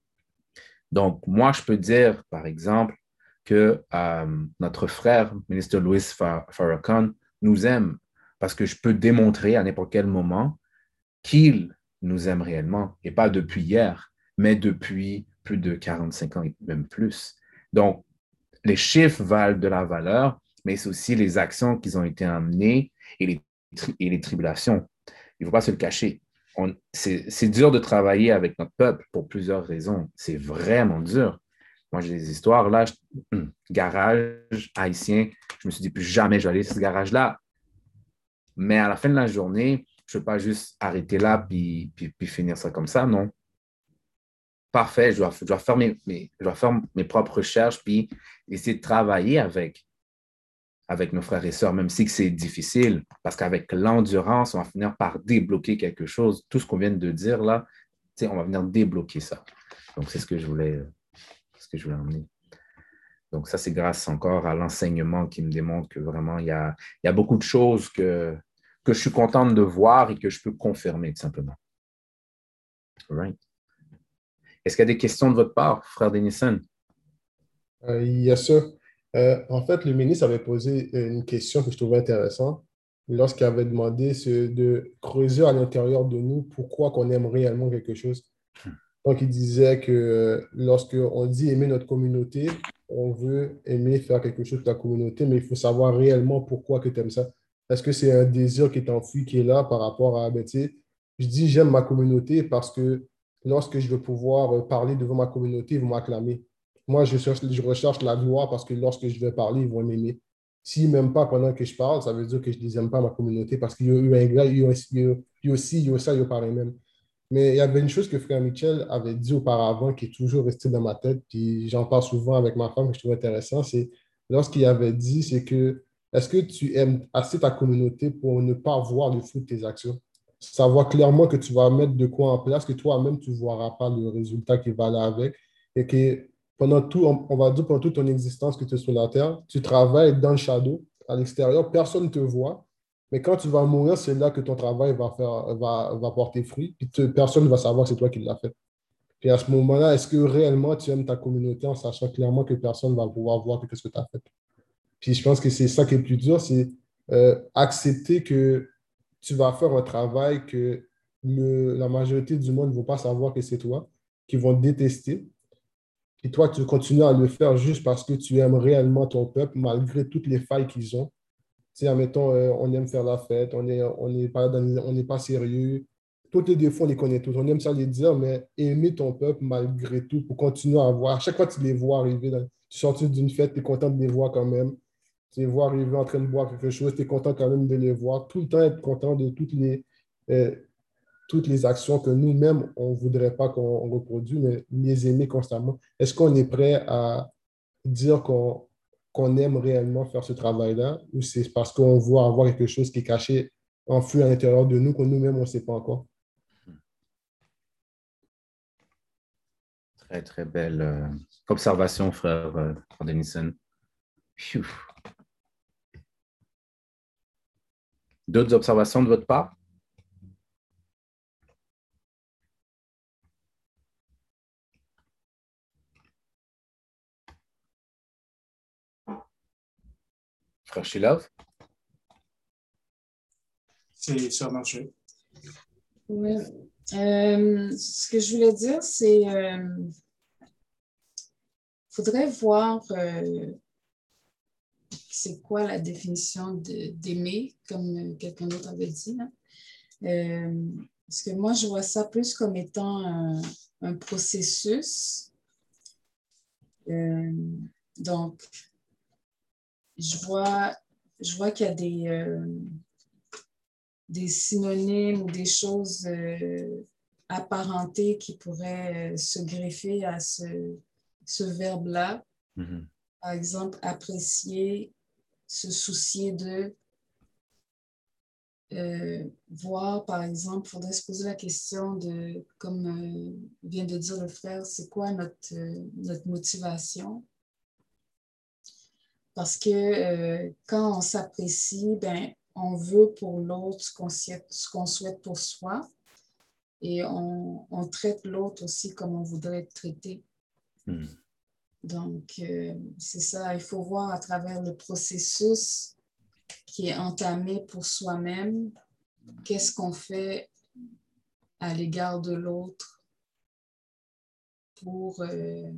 Donc, moi, je peux dire, par exemple, que euh, notre frère, ministre Louis Far- Farrakhan, nous aime parce que je peux démontrer à n'importe quel moment qu'il nous aime réellement, et pas depuis hier, mais depuis plus de 45 ans et même plus. Donc, les chiffres valent de la valeur, mais c'est aussi les actions qui ont été amenées et les, tribulations. Il ne faut pas se le cacher. C'est dur de travailler avec notre peuple pour plusieurs raisons. C'est vraiment dur. Moi, j'ai des histoires là, garage haïtien, je me suis dit plus jamais je vais aller sur ce garage-là. Mais à la fin de la journée, je ne veux pas juste arrêter là puis, puis finir ça comme ça, non. Parfait, je dois, faire, mes, je dois faire mes propres recherches puis essayer de travailler avec, avec nos frères et sœurs, même si c'est difficile, parce qu'avec l'endurance, on va finir par débloquer quelque chose. Tout ce qu'on vient de dire là, on va venir débloquer ça. Donc, c'est ce que je voulais, ce que je voulais emmener. Donc, ça, c'est grâce encore à l'enseignement qui me démontre que vraiment, il y a, il y a beaucoup de choses que, que je suis contente de voir et que je peux confirmer, tout simplement. Right. Est-ce qu'il y a des questions de votre part, frère Denison? Euh, yes, sir. Euh, en fait, le ministre avait posé une question que je trouvais intéressante lorsqu'il avait demandé de creuser à l'intérieur de nous pourquoi qu'on aime réellement quelque chose. Donc, il disait que euh, lorsque on dit aimer notre communauté, on veut aimer faire quelque chose pour la communauté, mais il faut savoir réellement pourquoi que tu aimes ça. Est-ce que c'est un désir qui est enfui, qui est là par rapport à, ben, je dis j'aime ma communauté parce que lorsque je vais pouvoir euh, parler devant ma communauté, ils vont m'acclamer. Moi, je, cherche, je recherche la gloire parce que lorsque je vais parler, ils vont m'aimer. S'ils ne m'aiment pas pendant que je parle, ça veut dire que je ne les aime pas, ma communauté, parce qu'il y a eu un gars, il y a aussi, il y a- il y a aussi, il y a ça, il y a pareil même. Mais il y avait une chose que Frère Michel avait dit auparavant qui est toujours restée dans ma tête, puis j'en parle souvent avec ma femme, que je trouve intéressant, c'est lorsqu'il avait dit, c'est que est-ce que tu aimes assez ta communauté pour ne pas voir le fruit de tes actions? Savoir clairement que tu vas mettre de quoi en place, que toi-même, tu ne verras pas le résultat qui va là avec. Et que pendant tout, on va dire pendant toute ton existence que tu es sur la terre, tu travailles dans le shadow, à l'extérieur, personne ne te voit. Mais quand tu vas mourir, c'est là que ton travail va, faire, va, va porter fruit. Puis personne ne va savoir que c'est toi qui l'as fait. Puis à ce moment-là, est-ce que réellement tu aimes ta communauté en sachant clairement que personne ne va pouvoir voir ce que tu as fait? Puis je pense que c'est ça qui est plus dur, c'est euh, accepter que tu vas faire un travail que la majorité du monde ne va pas savoir que c'est toi, qui vont te détester. Et toi, tu continues à le faire juste parce que tu aimes réellement ton peuple, malgré toutes les failles qu'ils ont. Tu sais, admettons, euh, on aime faire la fête, on n'est pas, pas sérieux. Tous les défauts, on les connaît tous. On aime ça les dire, mais aimer ton peuple malgré tout pour continuer à voir. À chaque fois que tu les vois arriver, tu sortis d'une fête, tu es content de les voir quand même tu les vois arriver en train de boire quelque chose, tu es content quand même de les voir. Tout le temps être content de toutes les, euh, toutes les actions que nous-mêmes, on ne voudrait pas qu'on reproduise, mais les aimer constamment. Est-ce qu'on est prêt à dire qu'on aime réellement faire ce travail-là ou c'est parce qu'on voit avoir quelque chose qui est caché, enfui à l'intérieur de nous, que nous-mêmes, on ne sait pas encore? Très, très belle euh, observation, frère euh, Denison. D'autres observations de votre part? Frère Shilov? C'est ça marché. Oui. Euh, ce que je voulais dire, c'est qu'il euh, faudrait voir euh, c'est quoi la définition d'aimer, comme euh, quelqu'un d'autre avait dit. Euh, parce que moi, je vois ça plus comme étant un, processus. Euh, donc, je vois, je vois qu'il y a des, des synonymes ou des choses apparentées qui pourraient se greffer à ce, ce verbe-là. Mm-hmm. Par exemple, apprécier, se soucier de euh, voir, par exemple, il faudrait se poser la question de, comme euh, vient de dire le frère, c'est quoi notre, euh, notre motivation? Parce que quand on s'apprécie, ben, on veut pour l'autre ce qu'on souhaite, pour soi et on, on traite l'autre aussi comme on voudrait être traité. Hmm. Donc, euh, c'est ça, il faut voir à travers le processus qui est entamé pour soi-même, qu'est-ce qu'on fait à l'égard de l'autre pour euh,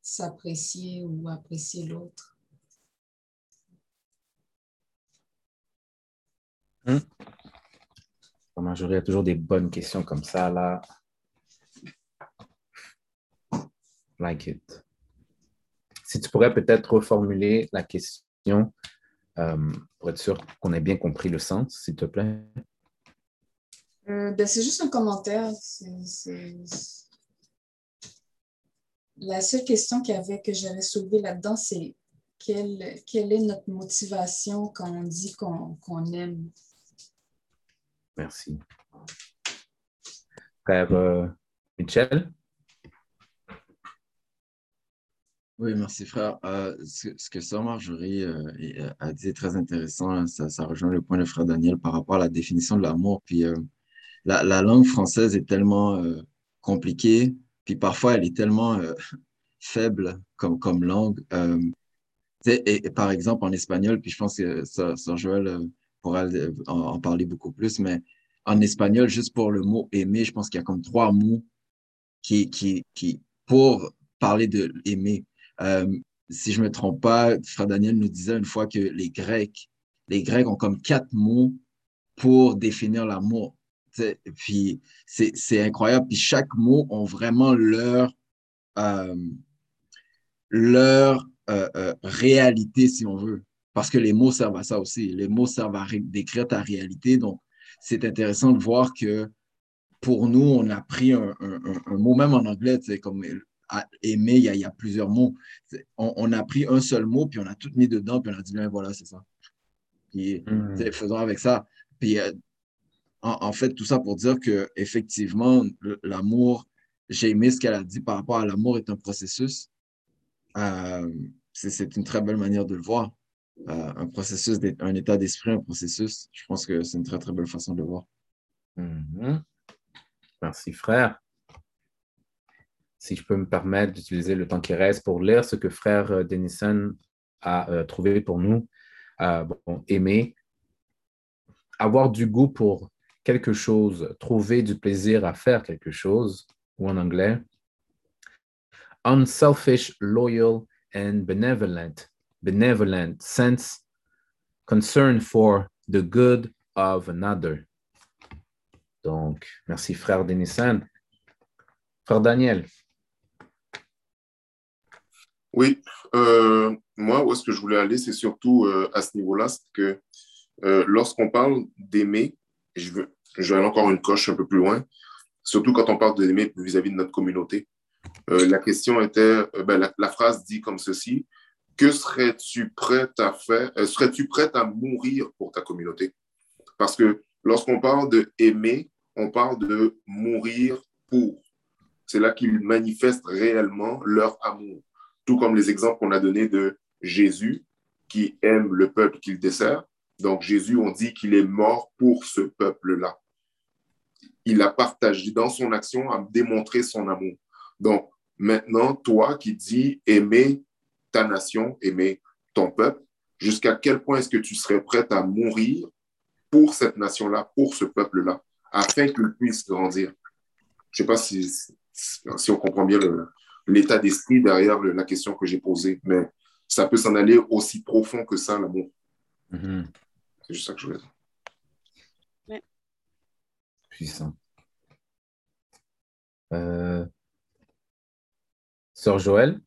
s'apprécier ou apprécier l'autre. Hmm? J'aurais toujours des bonnes questions comme ça, là. Like it. Si tu pourrais peut-être reformuler la question euh, pour être sûr qu'on ait bien compris le sens, s'il te plaît. Euh, ben, c'est juste un commentaire. La seule question qu'il avait, que j'avais soulevée là-dedans, c'est quelle, quelle, est notre motivation quand on dit qu'on aime? Merci. Frère euh, Michel? Oui, merci frère. Euh, ce, que Sœur Marjorie euh, euh, a dit est très intéressant. Ça, rejoint le point de frère Daniel par rapport à la définition de l'amour. Puis la, langue française est tellement compliquée, puis parfois elle est tellement faible comme, comme langue. Et, par exemple, en espagnol, puis je pense que Sœur, Joël pourra en, parler beaucoup plus, mais en espagnol, juste pour le mot aimer, je pense qu'il y a comme trois mots qui, qui, qui pour parler de aimer. Euh, si je ne me trompe pas, Frère Daniel nous disait une fois que les Grecs, les Grecs ont comme quatre mots pour définir l'amour. Puis c'est incroyable. Puis chaque mot ont vraiment leur, euh, leur euh, réalité, si on veut. Parce que les mots servent à ça aussi. Les mots servent à décrire ta réalité. Donc, c'est intéressant de voir que pour nous, on a pris un, un, mot, même en anglais, comme à aimer, il y, a, plusieurs mots. On, a pris un seul mot, puis on a tout mis dedans, puis on a dit, ben voilà, c'est ça. Puis, hmm. faisons avec ça. Puis, euh, en, fait, tout ça pour dire que effectivement, l'amour, j'ai aimé ce qu'elle a dit par rapport à l'amour est un processus. Euh, c'est une très belle manière de le voir. Euh, un processus, un état d'esprit, un processus. Je pense que c'est une très, très belle façon de le voir. Mhm. Merci, frère. Si je peux me permettre d'utiliser le temps qui reste pour lire ce que frère euh, Denison a euh, trouvé pour nous. bon, aimer, avoir du goût pour quelque chose, trouver du plaisir à faire quelque chose, ou en anglais, unselfish, loyal, and benevolent, benevolent sense, concern for the good of another. Donc, merci frère Denison. Frère Daniel. Oui, euh, moi, où est-ce que je voulais aller, c'est surtout euh, à ce niveau-là, c'est que euh, lorsqu'on parle d'aimer, je, veux, vais aller encore une coche un peu plus loin, surtout quand on parle d'aimer vis-à-vis de notre communauté. la question était, ben, la, la, phrase dit comme ceci, que serais-tu prête à faire, serais-tu prête à mourir pour ta communauté? Parce que lorsqu'on parle de aimer, on parle de mourir pour. C'est là qu'ils manifestent réellement leur amour. Tout comme les exemples qu'on a donnés de Jésus qui aime le peuple qu'il dessert. Donc Jésus, on dit qu'il est mort pour ce peuple-là. Il a partagé dans son action à démontrer son amour. Donc maintenant, toi qui dis aimer ta nation, aimer ton peuple, jusqu'à quel point est-ce que tu serais prête à mourir pour cette nation-là, pour ce peuple-là? afin qu'il puisse grandir? Je ne sais pas si, si on comprend bien l'état d'esprit derrière la question que j'ai posée, mais ça peut s'en aller aussi profond que ça, l'amour. Mm-hmm. C'est juste ça que je voulais dire. Puissant. Euh... Sœur Joël?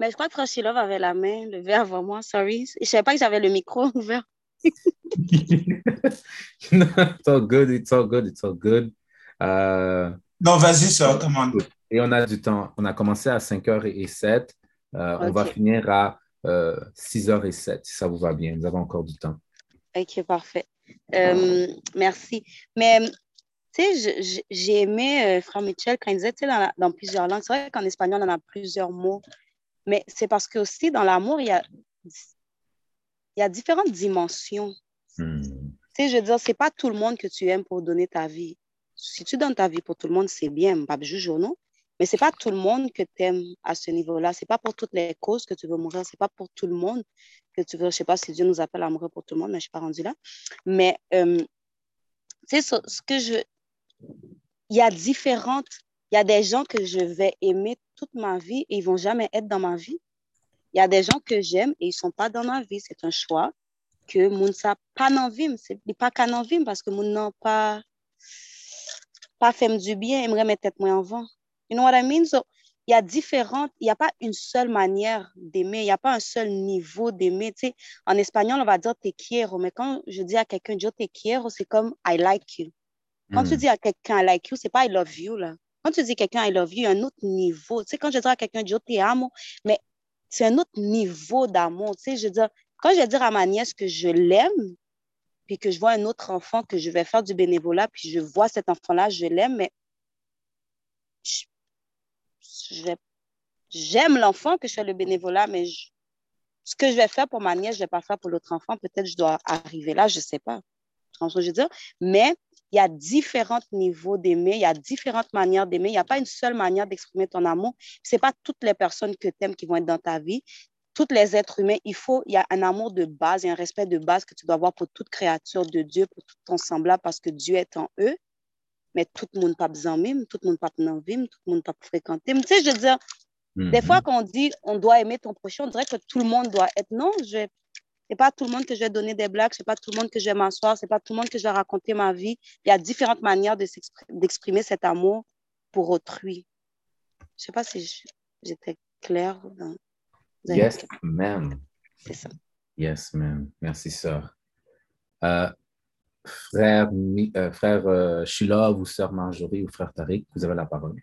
Mais je crois que Franchilov avait la main levée avant moi, sorry. Je ne savais pas que j'avais le micro ouvert. it's all good, it's all good, it's all good. Euh, non, vas-y, ça commande. Et on a du temps. On a commencé à 5h07. Euh, On va finir à euh, 6h07, si ça vous va bien. Nous avons encore du temps. OK, parfait. Euh, merci. Mais, tu sais, j'ai aimé euh, Franck Michel quand il disait, tu sais, dans, dans, plusieurs langues. C'est vrai qu'en espagnol, on a plusieurs mots. Mais c'est parce que aussi, dans l'amour, il y a il y a différentes dimensions. Hmm. Tu sais, je veux dire, c'est pas tout le monde que tu aimes pour donner ta vie. Si tu donnes ta vie pour tout le monde, c'est bien, pas juge ou non, mais c'est pas tout le monde que tu aimes à ce niveau-là. C'est pas pour toutes les causes que tu veux mourir. C'est pas pour tout le monde que tu veux. Je sais pas si Dieu nous appelle à mourir pour tout le monde, mais je suis pas rendue là. Mais, euh, sais, ce, que je. Il y a différentes. Il y a des gens que je vais aimer toute ma vie et ils vont jamais être dans ma vie. Il y a des gens que j'aime et ils sont pas dans ma vie. C'est un choix que moun sa pas dans vie. C'est pas qu'à vie parce que moun n'a pas, pas fait du bien, aimerait mettre tête moins en vent. You know what I mean? So, il y a différentes, il n'y a pas une seule manière d'aimer, il n'y a pas un seul niveau d'aimer. Tu sais, en espagnol, on va dire te quiero, mais quand je dis à quelqu'un yo te quiero, c'est comme I like you. Quand tu hmm. dis à quelqu'un I like you, c'est pas I love you, là. Quand tu dis à quelqu'un I love you, il y a un autre niveau. Tu sais, quand je dis à quelqu'un yo te amo, mais c'est un autre niveau d'amour. Tu sais, je veux dire, quand je vais dire à ma nièce que je l'aime, puis que je vois un autre enfant que je vais faire du bénévolat, puis je vois cet enfant-là, je l'aime, mais j'aime l'enfant que je fais le bénévolat, mais ce que je vais faire pour ma nièce, je ne vais pas faire pour l'autre enfant. Peut-être je dois arriver là, je ne sais pas. je veux dire? Mais il y a différents niveaux d'aimer, il y a différentes manières d'aimer. Il n'y a pas une seule manière d'exprimer ton amour. Ce n'est pas toutes les personnes que tu aimes qui vont être dans ta vie. Tous les êtres humains, il faut, il y a un amour de base et un respect de base que tu dois avoir pour toute créature de Dieu, pour tout ton semblable, parce que Dieu est en eux. Mais tout le monde pas besoin même, tout le monde pas en vie, tout le monde pas fréquenter. Tu sais, je veux dire, des mm-hmm. fois, quand on dit on doit aimer ton prochain, on dirait que tout le monde doit être. Non, je n'est pas tout le monde que je vais donner des blagues, c'est pas tout le monde que je vais m'asseoir, c'est pas tout le monde que je vais raconter ma vie. Il y a différentes manières d'exprimer cet amour pour autrui. Je sais pas si j'étais claire. Dans... Yes, ma'am. C'est ça. Yes, ma'am. Merci, sœur. Euh, frère, euh, frère euh, ou sœur Marjorie ou frère Tariq, vous avez la parole.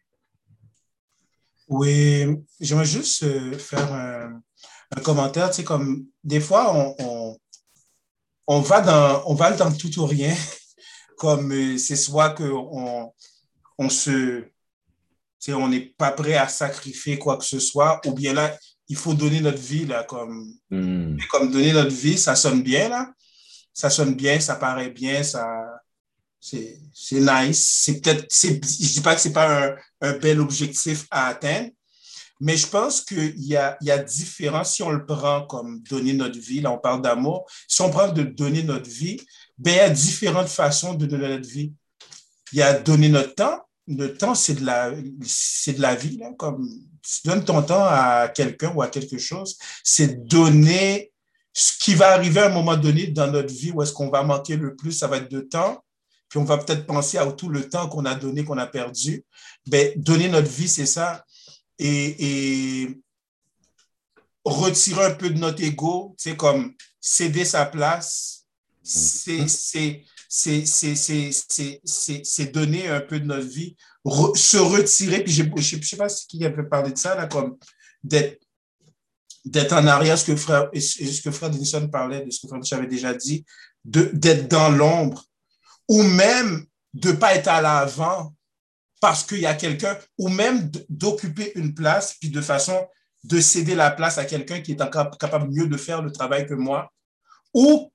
Oui, j'aimerais juste euh, faire un, un commentaire. Tu sais, comme des fois, on, on, on va dans, on va dans tout ou rien. Comme euh, c'est soit qu'on on se, tu sais, on n'est pas prêt à sacrifier quoi que ce soit, ou bien là, il faut donner notre vie, là, comme, Hmm. comme donner notre vie, ça sonne bien, là. Ça sonne bien, ça paraît bien, ça, c'est, nice. C'est peut-être, je dis pas que c'est pas un, un bel objectif à atteindre, mais je pense qu'il y a, il y a différents, si on le prend comme donner notre vie, là, on parle d'amour, si on prend de donner notre vie, ben, il y a différentes façons de donner notre vie. Il y a donner notre temps. Le temps, c'est de la, c'est de la vie, là, comme tu donnes ton temps à quelqu'un ou à quelque chose, c'est donner ce qui va arriver à un moment donné dans notre vie où est-ce qu'on va manquer le plus, ça va être de temps. Puis on va peut-être penser à tout le temps qu'on a donné, qu'on a perdu. Ben, donner notre vie, c'est ça. Et, et retirer un peu de notre ego, c'est comme céder sa place, c'est donner un peu de notre vie, Se retirer, puis je ne sais pas si qui avait parlé de ça, là, comme d'être d'être en arrière, ce que frère, ce que frère Denison parlait, de ce que frère avait déjà dit, d'être dans l'ombre, ou même de ne pas être à l'avant parce qu'il y a quelqu'un, ou même d'occuper une place, puis de façon de céder la place à quelqu'un qui est encore capable mieux de faire le travail que moi, ou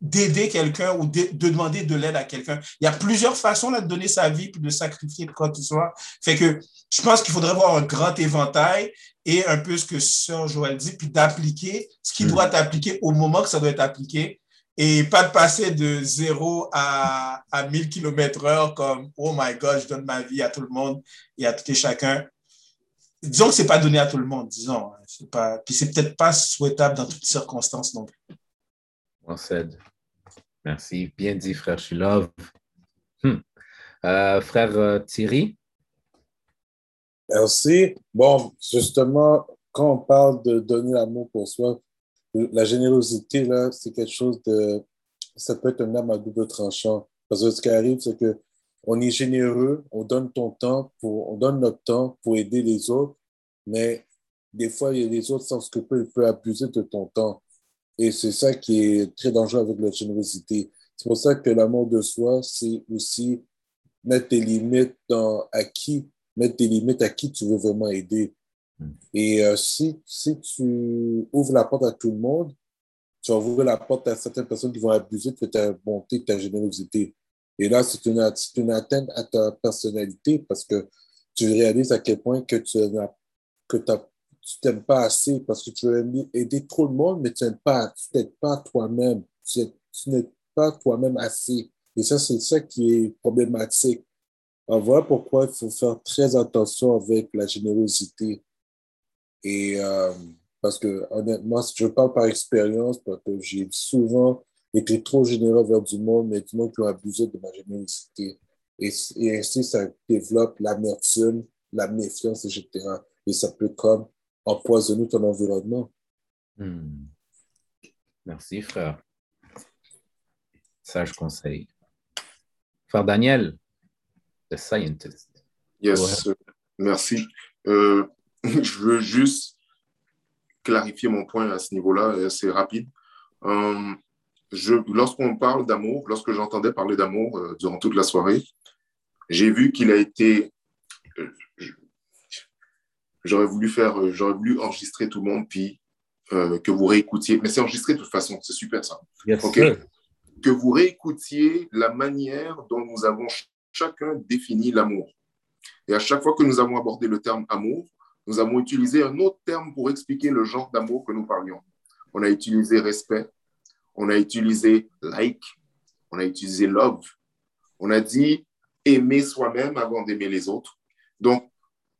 d'aider quelqu'un ou de, de demander de l'aide à quelqu'un. Il y a plusieurs façons là, de donner sa vie puis de sacrifier quoi que ce soit. Fait que je pense qu'il faudrait avoir un grand éventail et un peu ce que Sœur Joël dit, puis d'appliquer ce qui doit être appliqué au moment que ça doit être appliqué et pas de passer de 0 à, à 1000 km heure comme oh my God, je donne ma vie à tout le monde et à tout et chacun. Disons que c'est pas donné à tout le monde, disons. hein. C'est pas, puis c'est peut-être pas souhaitable dans toutes circonstances non plus. Merci. Bien dit, frère Shilov. Hmm. Euh, frère euh, Thierry? Merci. Bon, justement, quand on parle de donner l'amour pour soi, la générosité, là, c'est quelque chose de. Ça peut être un arme à double tranchant. Parce que ce qui arrive, c'est que on est généreux, on donne ton temps, on donne notre temps pour aider les autres, mais des fois, les autres sans que peu, ils peuvent abuser de ton temps. Et c'est ça qui est très dangereux avec la générosité. C'est pour ça que l'amour de soi, c'est aussi mettre des limites dans à qui, mettre des limites à qui tu veux vraiment aider. Et euh, si, si tu ouvres la porte à tout le monde, tu vas ouvrir la porte à certaines personnes qui vont abuser de ta bonté, de ta générosité. Et là, c'est une, une atteinte à ta personnalité parce que tu réalises à quel point que tu n'as que tu t'aimes pas assez parce que tu veux aider trop le monde, mais tu n'aimes pas, tu t'aides pas toi-même. Tu, n'es pas toi-même assez. Et ça, c'est ça qui est problématique. Alors, voilà pourquoi il faut faire très attention avec la générosité. Et euh, parce que honnêtement, je parle par expérience, parce que j'ai souvent été trop généreux vers du monde, mais du monde qui ont abusé de ma générosité. Et, et ainsi, ça développe l'amertume, la méfiance, etc. Et ça peut comme empoisonner ton environnement. Hmm. Merci, frère. Sage conseil. Frère Daniel, the scientist. Yes, merci. Euh, je veux juste clarifier mon point à ce niveau-là, et c'est rapide. Euh, je, lorsqu'on parle d'amour, lorsque j'entendais parler d'amour euh, durant toute la soirée, j'ai vu qu'il a été. J'aurais voulu faire, euh, j'aurais voulu enregistrer tout le monde, puis euh, que vous réécoutiez. Mais c'est enregistré de toute façon, c'est super ça. Yes. Que vous réécoutiez la manière dont nous avons ch- chacun défini l'amour. Et à chaque fois que nous avons abordé le terme amour, nous avons utilisé un autre terme pour expliquer le genre d'amour que nous parlions. On a utilisé respect, on a utilisé like, on a utilisé love, on a dit aimer soi-même avant d'aimer les autres. Donc,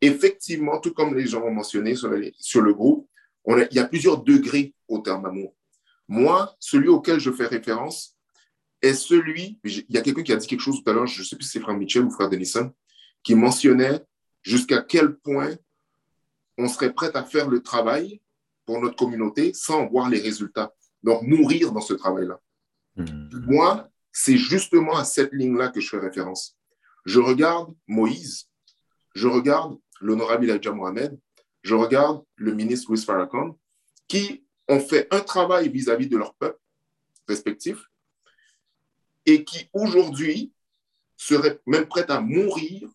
effectivement, tout comme les gens ont mentionné sur, les- sur le groupe, on a- il y a plusieurs degrés au terme amour. Moi, celui auquel je fais référence est celui, il y a quelqu'un qui a dit quelque chose tout à l'heure, je ne sais plus si c'est frère Mitchell ou frère Denison, qui mentionnait jusqu'à quel point on serait prêt à faire le travail pour notre communauté sans voir les résultats. Donc, mourir dans ce travail-là. Moi, c'est justement à cette ligne-là que je fais référence. Je regarde Moïse, je regarde l'honorable Elijah Mohamed, je regarde le ministre Louis Farrakhan, qui ont fait un travail vis-à-vis de leur peuple respectif et qui aujourd'hui seraient même prêts à mourir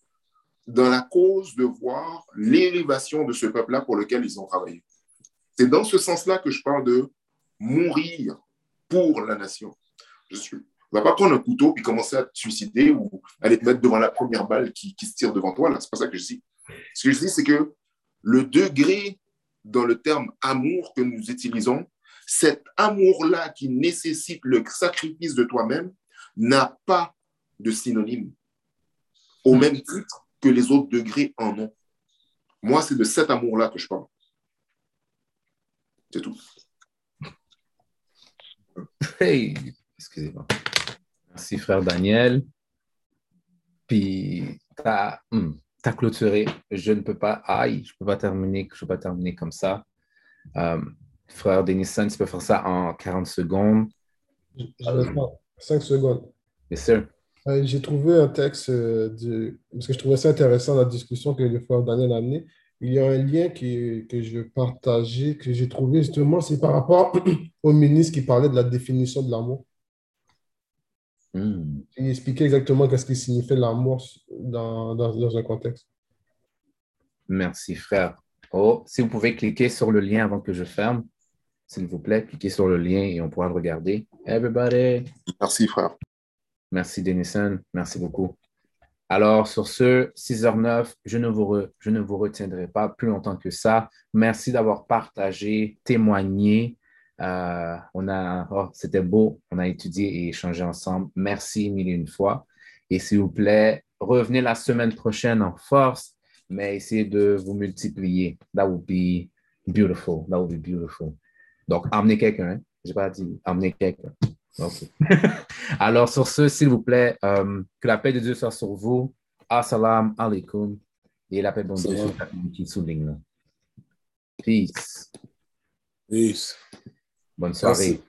dans la cause de voir l'élévation de ce peuple-là pour lequel ils ont travaillé. C'est dans ce sens-là que je parle de mourir pour la nation. Je suis, on ne va pas prendre un couteau puis commencer à te suicider ou aller te mettre devant la première balle qui, qui se tire devant toi. Là, c'est pas ça que je dis. Ce que je dis, c'est que le degré dans le terme amour que nous utilisons, cet amour-là qui nécessite le sacrifice de toi-même, n'a pas de synonyme au même titre que les autres degrés en ont. Moi, c'est de cet amour-là que je parle. C'est tout. Hey, excusez-moi. Merci, frère Daniel. Puis, tu as, hmm, clôturé. Je ne peux pas, aïe, je ne peux pas terminer, je peux pas terminer comme ça. Euh, frère Denison, tu peux faire ça en 40 secondes. Je, je faire 5 secondes. Yes, sir. Euh, J'ai trouvé un texte, euh, de, parce que je trouvais ça intéressant, la discussion que le frère Daniel a amenée. Il y a un lien qui, que je partageais, que j'ai trouvé justement, c'est par rapport au ministre qui parlait de la définition de l'amour. Il expliquait exactement qu'est-ce qui signifiait l'amour dans, dans, dans un contexte. Merci, frère. Oh, si vous pouvez cliquer sur le lien avant que je ferme, s'il vous plaît, cliquez sur le lien et on pourra le regarder. Everybody. Merci, frère. Merci, Denison. Merci beaucoup. Alors, sur ce, 6h09, je ne, vous re- je ne vous retiendrai pas plus longtemps que ça. Merci d'avoir partagé, témoigné. Euh, on a, oh, c'était beau. On a étudié et échangé ensemble. Merci mille et une fois. Et s'il vous plaît, revenez la semaine prochaine en force, mais essayez de vous multiplier. That would be beautiful. That would be beautiful. Donc, emmenez quelqu'un. Hein? J'ai pas dit emmenez quelqu'un. Alors, sur ce, s'il vous plaît, euh, que la paix de Dieu soit sur vous. Assalamu alaikum. Et la paix de Dieu qui souligne. Peace. Peace. Bonne soirée. Merci.